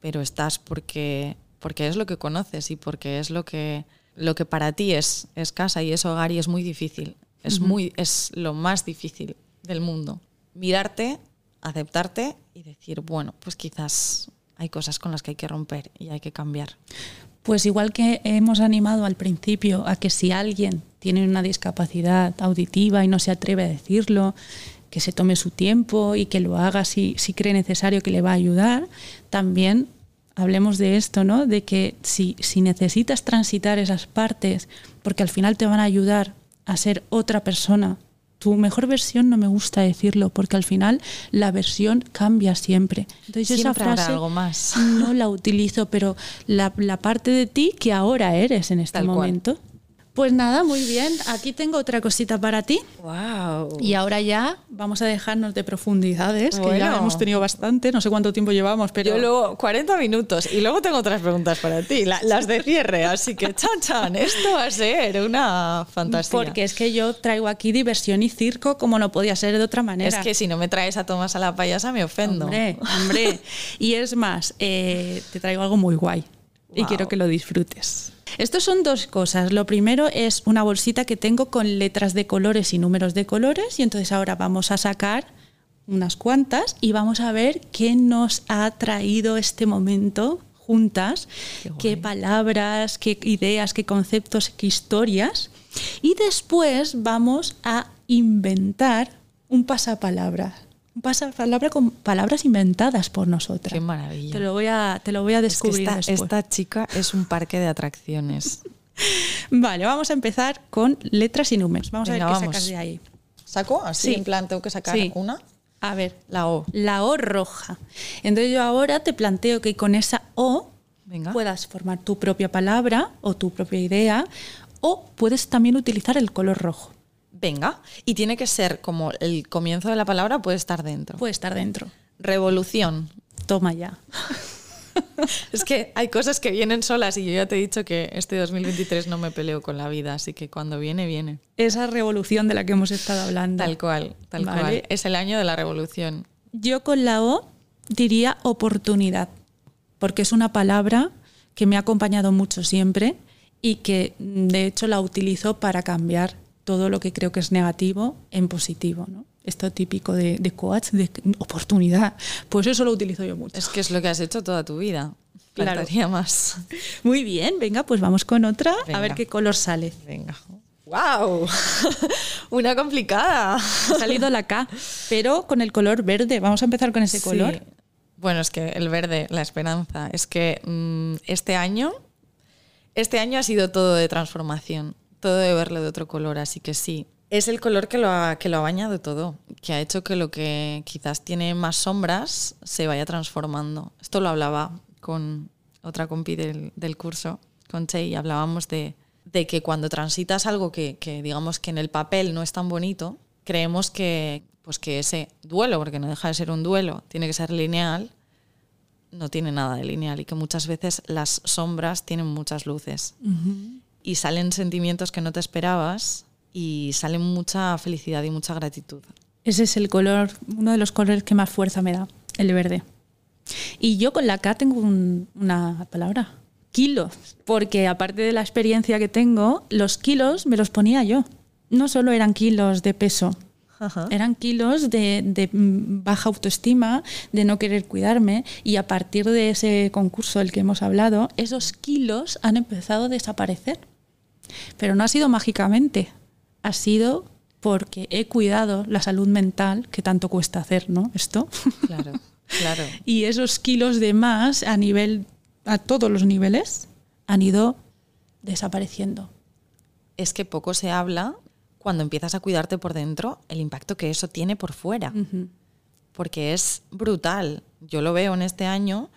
Speaker 1: pero estás porque, porque es lo que conoces y porque es lo que, lo que para ti es, es casa y es hogar y es muy difícil. Es, muy, es lo más difícil del mundo. Mirarte, aceptarte y decir, bueno, pues quizás hay cosas con las que hay que romper y hay que cambiar.
Speaker 2: Pues igual que hemos animado al principio a que si alguien tiene una discapacidad auditiva y no se atreve a decirlo, que se tome su tiempo y que lo haga si, si cree necesario que le va a ayudar, también hablemos de esto, ¿no? De que si, si necesitas transitar esas partes, porque al final te van a ayudar a ser otra persona tu mejor versión no me gusta decirlo porque al final la versión cambia siempre.
Speaker 1: Entonces esa frase algo más.
Speaker 2: no la utilizo, pero la, parte de ti que ahora eres en este momento. Pues nada, muy bien. Aquí tengo otra cosita para ti.
Speaker 1: Wow.
Speaker 2: Y ahora ya vamos a dejarnos de profundidades, que ya hemos tenido bastante. No sé cuánto tiempo llevamos, pero.
Speaker 1: Yo luego 40 minutos. Y luego tengo otras preguntas para ti, las de cierre. Así que, chan, chan, esto va a ser una fantasía.
Speaker 2: Porque es que yo traigo aquí diversión y circo como no podía ser de otra manera.
Speaker 1: Es que si no me traes a Tomás a la payasa, me ofendo.
Speaker 2: Hombre, hombre. y es más, eh, te traigo algo muy guay. Y quiero que lo disfrutes. Estos son dos cosas. Lo primero es una bolsita que tengo con letras de colores y números de colores y entonces ahora vamos a sacar unas cuantas y vamos a ver qué nos ha traído este momento juntas, qué, palabras, qué ideas, qué conceptos, qué historias. Y después vamos a inventar un pasapalabra pasa palabra con palabras inventadas por nosotras.
Speaker 1: Qué maravilla.
Speaker 2: Te lo voy a, te lo voy a descubrir.
Speaker 1: esta, chica es un parque de atracciones.
Speaker 2: vale, vamos a empezar con letras y números. Vamos a ver qué sacas de ahí.
Speaker 1: ¿Saco? Así, en plan, tengo que sacar una.
Speaker 2: A ver.
Speaker 1: La O.
Speaker 2: La O roja. Entonces yo ahora te planteo que con esa O puedas formar tu propia palabra o tu propia idea o puedes también utilizar el color rojo
Speaker 1: venga, y tiene que ser como el comienzo de la palabra puede estar dentro.
Speaker 2: Puede estar dentro.
Speaker 1: Revolución.
Speaker 2: Toma ya.
Speaker 1: es que hay cosas que vienen solas y yo ya te he dicho que este 2023 no me peleo con la vida, así que cuando viene, viene.
Speaker 2: Esa revolución de la que hemos estado hablando.
Speaker 1: Tal cual, tal cual. Es el año de la revolución.
Speaker 2: Yo con la O diría oportunidad, porque es una palabra que me ha acompañado mucho siempre y que de hecho la utilizo para cambiar todo lo que creo que es negativo en positivo. ¿no? Esto típico de, de coach, de oportunidad. Pues eso lo utilizo yo mucho.
Speaker 1: Es que es lo que has hecho toda tu vida.
Speaker 2: Claro.
Speaker 1: más.
Speaker 2: Muy bien, venga, pues vamos con otra, a ver qué color sale.
Speaker 1: Venga. ¡Wow! Una complicada.
Speaker 2: Ha salido la K, pero con el color verde. Vamos a empezar con ese
Speaker 1: Sí.
Speaker 2: color.
Speaker 1: Bueno, es que el verde, la esperanza. Es que mm, este año, este año ha sido todo de transformación, todo de verlo de otro color, así que sí. Es el color que lo, ha, que lo ha bañado todo, que ha hecho que lo que quizás tiene más sombras se vaya transformando. Esto lo hablaba con otra compi del, del curso, con Che, y hablábamos de, de que cuando transitas algo que, que digamos que en el papel no es tan bonito, creemos que, pues que ese duelo, porque no deja de ser un duelo, tiene que ser lineal, no tiene nada de lineal y que muchas veces las sombras tienen muchas luces y salen sentimientos que no te esperabas y salen mucha felicidad y mucha gratitud.
Speaker 2: Ese es el color, uno de los colores que más fuerza me da, el verde. Y yo con la K tengo un- una palabra, kilos, porque aparte de la experiencia que tengo, los kilos me los ponía yo. No solo eran kilos de peso, eran kilos de, de, baja autoestima, de no querer cuidarme y a partir de ese concurso del que hemos hablado, esos kilos han empezado a desaparecer. Pero no ha sido mágicamente, ha sido porque he cuidado la salud mental que tanto cuesta hacer, ¿no? Esto.
Speaker 1: Claro, claro.
Speaker 2: y esos kilos de más a nivel, a todos los niveles, han ido desapareciendo.
Speaker 1: Es que poco se habla cuando empiezas a cuidarte por dentro, el impacto que eso tiene por fuera. porque es brutal. Yo lo veo en este año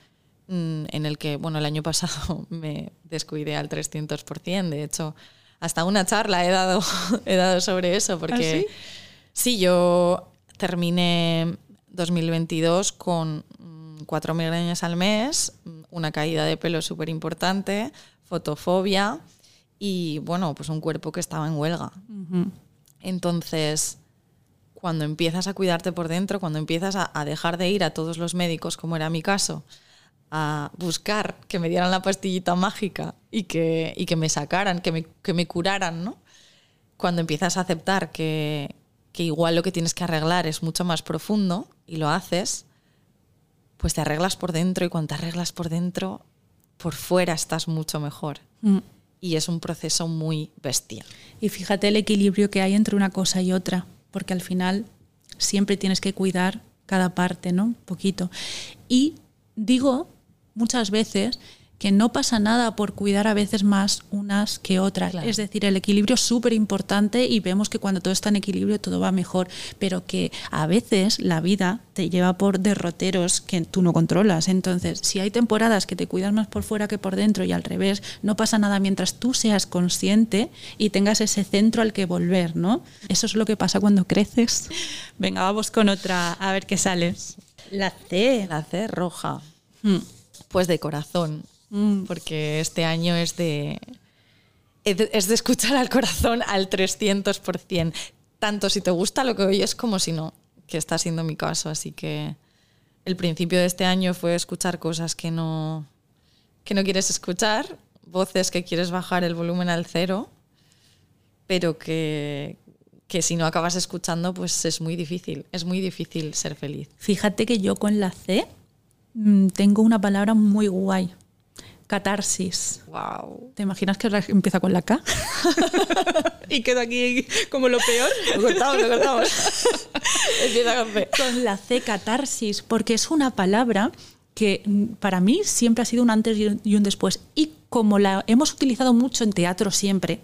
Speaker 1: en el que, bueno, el año pasado me descuidé al 300%. De hecho, hasta una charla he dado, he dado sobre eso, porque
Speaker 2: ¿Ah,
Speaker 1: sí? yo terminé 2022 con mm, cuatro migrañas al mes, mm, una caída de pelo súper importante, fotofobia y, bueno, pues un cuerpo que estaba en huelga. Entonces, cuando empiezas a cuidarte por dentro, cuando empiezas a, a dejar de ir a todos los médicos, como era mi caso, a buscar que me dieran la pastillita mágica y que, y que me sacaran, que me, que me curaran, ¿no? Cuando empiezas a aceptar que, que igual lo que tienes que arreglar es mucho más profundo y lo haces, pues te arreglas por dentro y cuando te arreglas por dentro, por fuera estás mucho mejor.
Speaker 2: Mm.
Speaker 1: Y es un proceso muy bestia.
Speaker 2: Y fíjate el equilibrio que hay entre una cosa y otra, porque al final siempre tienes que cuidar cada parte, ¿no? Un poquito. Y digo muchas veces que no pasa nada por cuidar a veces más unas que otras.
Speaker 1: Claro.
Speaker 2: Es decir, el equilibrio es súper importante y vemos que cuando todo está en equilibrio todo va mejor, pero que a veces la vida te lleva por derroteros que tú no controlas. Entonces, si hay temporadas que te cuidas más por fuera que por dentro y al revés, no pasa nada mientras tú seas consciente y tengas ese centro al que volver, ¿no? Eso es lo que pasa cuando creces. Venga, vamos con otra, a ver qué sales. La C.
Speaker 1: La C roja.
Speaker 2: Mm.
Speaker 1: Pues de corazón,
Speaker 2: Mm.
Speaker 1: porque este año es de, es de es de escuchar al corazón al 300%, tanto si te gusta lo que oyes como si no, que está siendo mi caso. Así que el principio de este año fue escuchar cosas que no, que no quieres escuchar, voces que quieres bajar el volumen al cero, pero que, que si no acabas escuchando, pues es muy difícil, es muy difícil ser feliz.
Speaker 2: Fíjate que yo con la C tengo una palabra muy guay. Catarsis.
Speaker 1: Wow.
Speaker 2: ¿Te imaginas que empieza con la K? y quedo aquí como lo peor.
Speaker 1: Lo cortamos, lo cortamos. Empieza con C.
Speaker 2: Con la C, catarsis, porque es una palabra que mm, para mí siempre ha sido un antes y un después. Y como la hemos utilizado mucho en teatro siempre,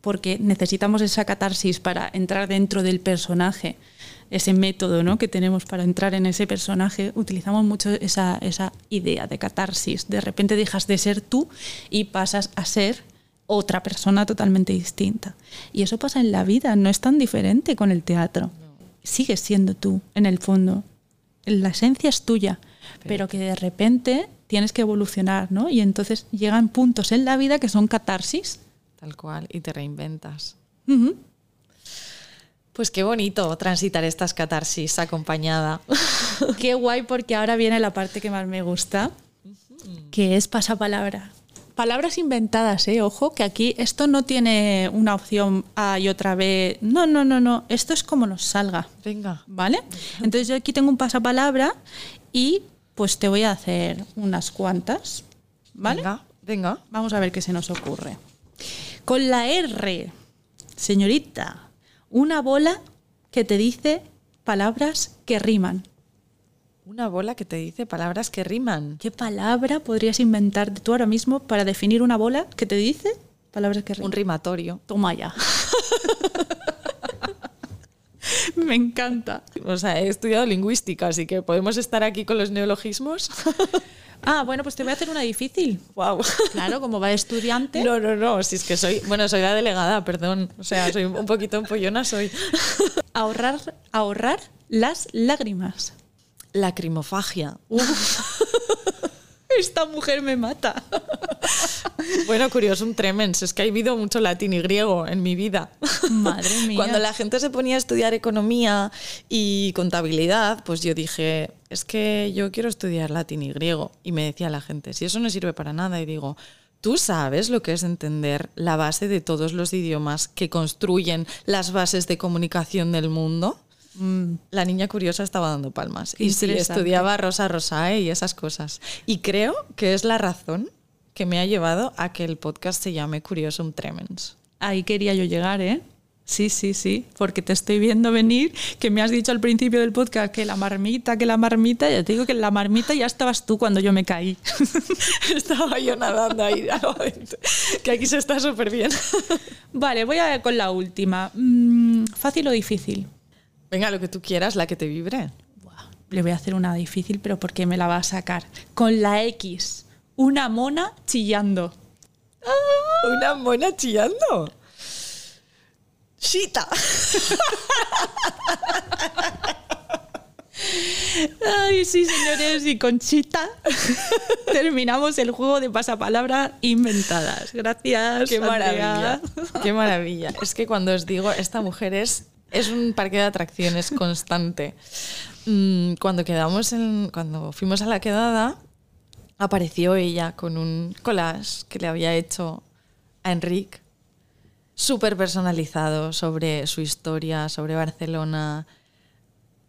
Speaker 2: porque necesitamos esa catarsis para entrar dentro del personaje, ese método ¿no? que tenemos para entrar en ese personaje, utilizamos mucho esa, esa idea de catarsis. De repente dejas de ser tú y pasas a ser otra persona totalmente distinta. Y eso pasa en la vida, no es tan diferente con el teatro. Sigues siendo tú, en el fondo. La esencia es tuya, pero que de repente tienes que evolucionar, ¿no? Y entonces llegan puntos en la vida que son catarsis.
Speaker 1: Tal cual, y te reinventas.
Speaker 2: Ujú.
Speaker 1: Pues qué bonito transitar estas catarsis acompañada.
Speaker 2: Qué guay porque ahora viene la parte que más me gusta, que es pasapalabra. Palabras inventadas, ¿eh? Ojo, que aquí esto no tiene una opción A y otra B. No, no, no, no. Esto es como nos salga,
Speaker 1: Venga.
Speaker 2: ¿vale? Entonces yo aquí tengo un pasapalabra y pues te voy a hacer unas cuantas, ¿vale?
Speaker 1: Venga, venga.
Speaker 2: Vamos a ver qué se nos ocurre. Con la R. señorita, una bola que te dice palabras que riman.
Speaker 1: Una bola que te dice palabras que riman.
Speaker 2: ¿Qué palabra podrías inventarte tú ahora mismo para definir una bola que te dice palabras que riman?
Speaker 1: Un rimatorio.
Speaker 2: Toma ya. Me encanta.
Speaker 1: O sea, he estudiado lingüística, así que podemos estar aquí con los neologismos.
Speaker 2: Ah, bueno, pues te voy a hacer una difícil.
Speaker 1: Wow.
Speaker 2: Claro, como va de estudiante.
Speaker 1: No, no, no, si es que soy, bueno, soy la delegada, perdón. O sea, soy un poquito empollona, soy.
Speaker 2: Ahorrar, ahorrar las lágrimas.
Speaker 1: Lacrimofagia.
Speaker 2: Esta mujer me mata.
Speaker 1: Bueno, curiosum tremens, es que ha habido mucho latín y griego en mi vida.
Speaker 2: Madre mía.
Speaker 1: Cuando la gente se ponía a estudiar economía y contabilidad, pues yo dije, es que yo quiero estudiar latín y griego. Y me decía la gente, si eso no sirve para nada, y digo, ¿tú sabes lo que es entender la base de todos los idiomas que construyen las bases de comunicación del mundo?
Speaker 2: Mm,
Speaker 1: La niña curiosa estaba dando palmas.
Speaker 2: Qué
Speaker 1: y sí, estudiaba Rosa Rosae y esas cosas. Y creo que es la razón que me ha llevado a que el podcast se llame Curiosum Tremens.
Speaker 2: ahí quería yo llegar, ¿eh? Sí, sí, sí, porque te estoy viendo venir, que me has dicho al principio del podcast que la marmita, que la marmita, ya te digo que en la marmita ya estabas tú cuando yo me caí.
Speaker 1: Estaba yo nadando ahí. que aquí se está súper bien.
Speaker 2: Vale, voy a con la última. Mm, ¿Fácil o difícil?
Speaker 1: Venga, lo que tú quieras, la que te vibre.
Speaker 2: Le voy a hacer una difícil, pero porque me la va a sacar. Con la X, una mona chillando.
Speaker 1: Una mona chillando. Shita.
Speaker 2: Ay, sí, señores, y con chita terminamos el juego de pasapalabra inventadas. Gracias.
Speaker 1: Qué
Speaker 2: Andrea.
Speaker 1: maravilla. Qué maravilla. Es que cuando os digo, esta mujer es, es un parque de atracciones constante. Mm, Cuando quedamos en, cuando fuimos a la quedada, apareció ella con un collage que le había hecho a Enric, súper personalizado sobre su historia, sobre Barcelona.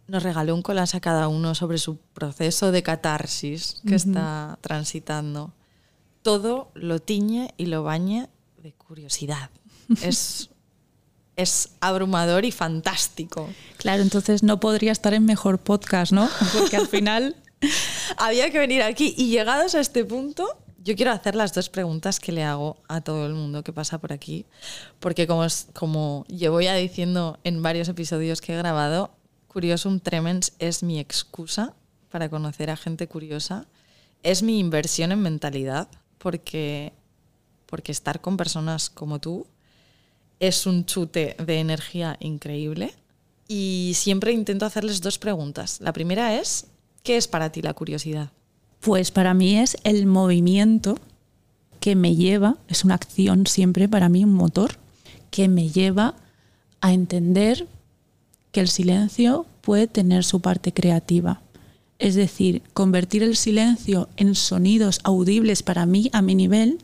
Speaker 1: Nos regaló un collage a cada uno sobre su proceso de catarsis que está transitando. Todo lo tiñe y lo bañe de curiosidad. Es, es abrumador y fantástico.
Speaker 2: Claro, entonces no podría estar en mejor podcast, ¿no? Porque al final.
Speaker 1: Había que venir aquí y llegados a este punto, yo quiero hacer las dos preguntas que le hago a todo el mundo que pasa por aquí, porque como, como llevo ya diciendo en varios episodios que he grabado, Curiosum Tremens es mi excusa para conocer a gente curiosa, es mi inversión en mentalidad, porque, porque estar con personas como tú es un chute de energía increíble. Y siempre intento hacerles dos preguntas. La primera es, ¿qué es para ti la curiosidad?
Speaker 2: Pues para mí es el movimiento que me lleva, es una acción siempre para mí, un motor, que me lleva a entender que el silencio puede tener su parte creativa. Es decir, convertir el silencio en sonidos audibles para mí, a mi nivel,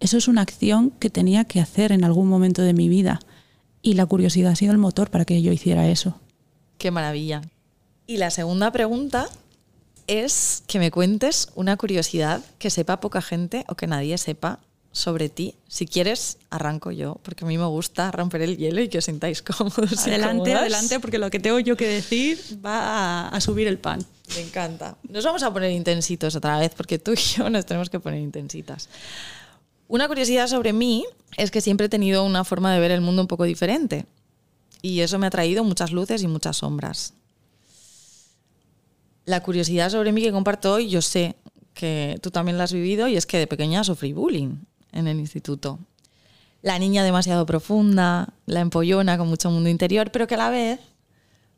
Speaker 2: eso es una acción que tenía que hacer en algún momento de mi vida. Y la curiosidad ha sido el motor para que yo hiciera eso.
Speaker 1: Qué maravilla. Y la segunda pregunta es que me cuentes una curiosidad que sepa poca gente o que nadie sepa sobre ti. Si quieres, arranco yo, porque a mí me gusta romper el hielo y que os sintáis cómodos.
Speaker 2: Adelante, adelante, porque lo que tengo yo que decir va a, a subir el pan.
Speaker 1: Me encanta. Nos vamos a poner intensitos otra vez, porque tú y yo nos tenemos que poner intensitas. Una curiosidad sobre mí es que siempre he tenido una forma de ver el mundo un poco diferente. Y eso me ha traído muchas luces y muchas sombras. La curiosidad sobre mí que comparto hoy, yo sé que tú también la has vivido, y es que de pequeña sufrí bullying en el instituto. La niña demasiado profunda, la empollona con mucho mundo interior, pero que a la vez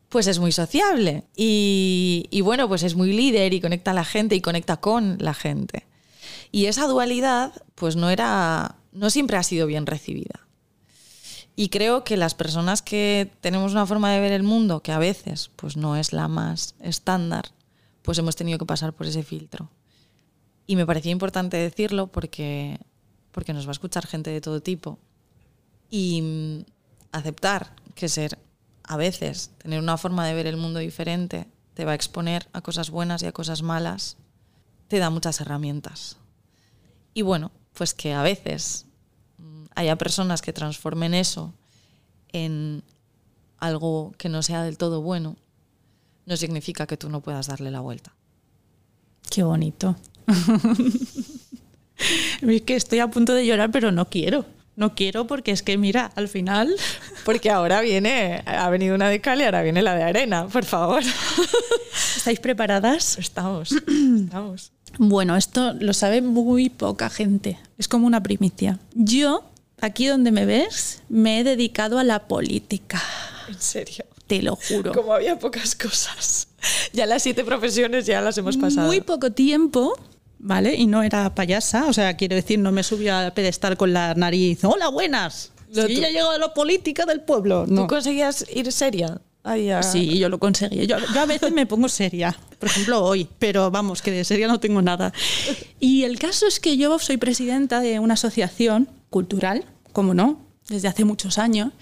Speaker 1: pues es muy sociable y, bueno, pues es muy líder y conecta a la gente y conecta con la gente. Y esa dualidad pues no era, no siempre ha sido bien recibida. Y creo que las personas que tenemos una forma de ver el mundo que a veces pues no es la más estándar, pues hemos tenido que pasar por ese filtro. Y me parecía importante decirlo porque, porque nos va a escuchar gente de todo tipo. Y mm, aceptar que ser a veces tener una forma de ver el mundo diferente te va a exponer a cosas buenas y a cosas malas, te da muchas herramientas. Y bueno, pues que a veces mm, haya personas que transformen eso en algo que no sea del todo bueno, no significa que tú no puedas darle la vuelta.
Speaker 2: Qué bonito. es que estoy a punto de llorar, pero no quiero. No quiero porque es que, mira, al final.
Speaker 1: Porque ahora viene, ha venido una de cal y ahora viene la de arena, por favor.
Speaker 2: ¿Estáis preparadas?
Speaker 1: Estamos, estamos.
Speaker 2: Bueno, esto lo sabe muy poca gente. Es como una primicia. Yo, aquí donde me ves, me he dedicado a la política.
Speaker 1: ¿En serio?
Speaker 2: Te lo juro.
Speaker 1: Como había pocas cosas. Ya las siete profesiones ya las hemos pasado.
Speaker 2: Muy poco tiempo, ¿vale? Y no era payasa, o sea, quiero decir, no me subí al pedestal con la nariz. ¡Hola, buenas!
Speaker 1: No,
Speaker 2: sí,
Speaker 1: tú-
Speaker 2: ya llegó a la política del pueblo.
Speaker 1: ¿Tú
Speaker 2: No.
Speaker 1: conseguías ir seria? Ay,
Speaker 2: Sí, yo lo conseguí. Yo, yo a veces me pongo seria, por ejemplo hoy, pero vamos, que de seria no tengo nada. Y el caso es que yo soy presidenta de una asociación cultural, como no, desde hace muchos años.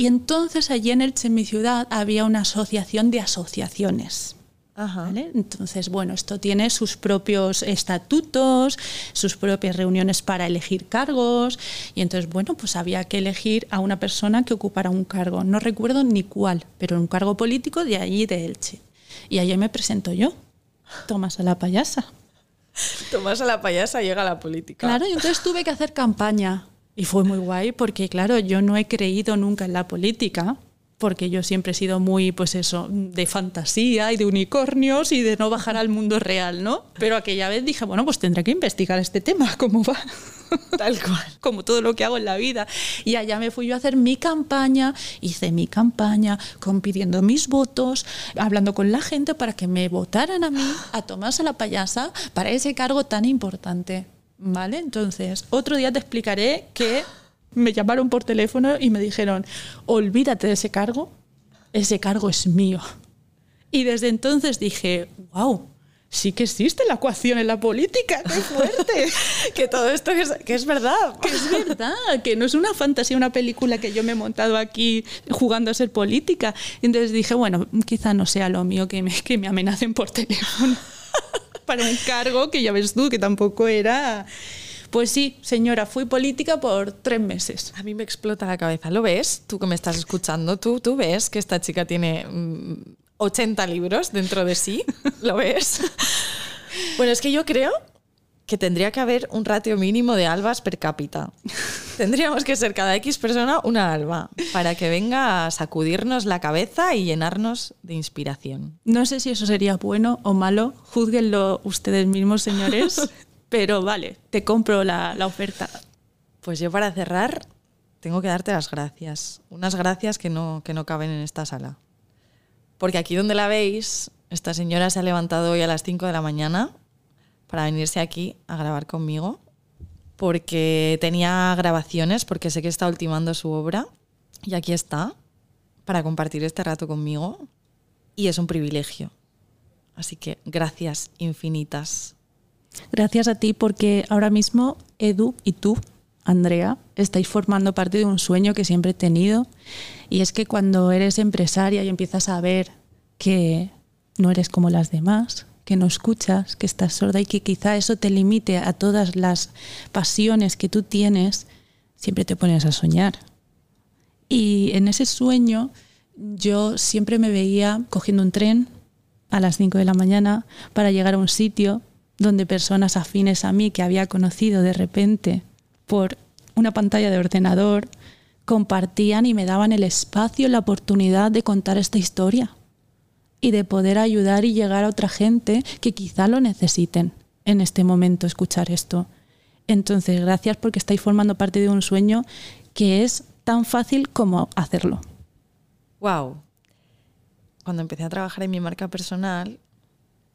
Speaker 2: Y entonces allí en Elche, en mi ciudad, había una asociación de asociaciones.
Speaker 1: Ajá.
Speaker 2: ¿vale? Entonces, bueno, esto tiene sus propios estatutos, sus propias reuniones para elegir cargos. Y entonces, bueno, pues había que elegir a una persona que ocupara un cargo. No recuerdo ni cuál, pero un cargo político de allí de Elche. Y allí me presento yo, Tomás a la payasa.
Speaker 1: Tomás a la payasa llega a la política.
Speaker 2: Claro, y entonces tuve que hacer campaña. Y fue muy guay porque, claro, yo no he creído nunca en la política, porque yo siempre he sido muy, pues eso, de fantasía y de unicornios y de no bajar al mundo real, ¿no? Pero aquella vez dije, bueno, pues tendré que investigar este tema, cómo va.
Speaker 1: Tal cual.
Speaker 2: Como todo lo que hago en la vida. Y allá me fui yo a hacer mi campaña, hice mi campaña, pidiendo mis votos, hablando con la gente para que me votaran a mí, a Tomás a la payasa, para ese cargo tan importante. ¿Vale? Entonces, otro día te explicaré que me llamaron por teléfono y me dijeron, olvídate de ese cargo, ese cargo es mío. Y desde entonces dije, wow, sí que existe la ecuación en la política, qué fuerte.
Speaker 1: que todo esto que es, que es verdad.
Speaker 2: que es verdad, que no es una fantasía, una película que yo me he montado aquí jugando a ser política. Y entonces dije, bueno, quizá no sea lo mío que me, que me amenacen por teléfono para un cargo que ya ves tú, que tampoco era... Pues sí, señora, fui política por tres meses.
Speaker 1: A mí me explota la cabeza. ¿Lo ves? Tú que me estás escuchando, tú, tú ves que esta chica tiene mm, 80 libros dentro de sí. ¿Lo ves? bueno, es que yo creo que tendría que haber un ratio mínimo de albas per cápita. Tendríamos que ser cada X persona una alba para que venga a sacudirnos la cabeza y llenarnos de inspiración.
Speaker 2: No sé si eso sería bueno o malo, juzguenlo ustedes mismos, señores, pero vale, te compro la, la oferta.
Speaker 1: Pues yo para cerrar tengo que darte las gracias. Unas gracias que no, que no caben en esta sala. Porque aquí donde la veis, esta señora se ha levantado hoy a las 5 de la mañana para venirse aquí a grabar conmigo. Porque tenía grabaciones, porque sé que está ultimando su obra. Y aquí está, para compartir este rato conmigo. Y es un privilegio. Así que gracias infinitas.
Speaker 2: Gracias a ti porque ahora mismo Edu y tú, Andrea, estáis formando parte de un sueño que siempre he tenido y es que cuando eres empresaria y empiezas a ver que no eres como las demás, que no escuchas, que estás sorda y que quizá eso te limite a todas las pasiones que tú tienes, siempre te pones a soñar. Y en ese sueño yo siempre me veía cogiendo un tren a las 5 de la mañana para llegar a un sitio donde personas afines a mí que había conocido de repente por una pantalla de ordenador compartían y me daban el espacio, la oportunidad de contar esta historia y de poder ayudar y llegar a otra gente que quizá lo necesiten en este momento escuchar esto. Entonces, gracias porque estáis formando parte de un sueño que es tan fácil como hacerlo.
Speaker 1: Wow. Cuando empecé a trabajar en mi marca personal,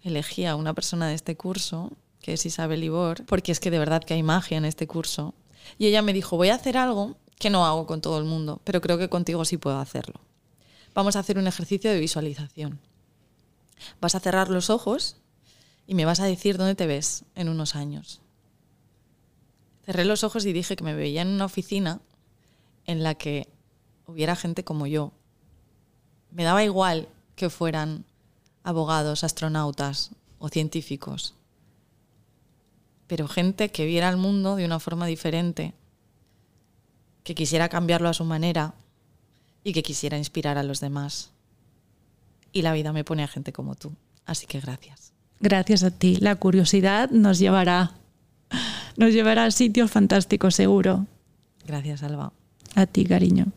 Speaker 1: elegí a una persona de este curso, que es Isabel Ibor, porque es que de verdad que hay magia en este curso. Y ella me dijo, voy a hacer algo que no hago con todo el mundo, pero creo que contigo sí puedo hacerlo. Vamos a hacer un ejercicio de visualización. Vas a cerrar los ojos y me vas a decir dónde te ves en unos años. Cerré los ojos y dije que me veía en una oficina en la que hubiera gente como yo. Me daba igual que fueran abogados, astronautas o científicos, pero gente que viera el mundo de una forma diferente, que quisiera cambiarlo a su manera y que quisiera inspirar a los demás. Y la vida me pone a gente como tú. Así que gracias.
Speaker 2: Gracias a ti. La curiosidad nos llevará, nos llevará a sitios fantásticos, seguro.
Speaker 1: Gracias, Alba.
Speaker 2: A ti, cariño.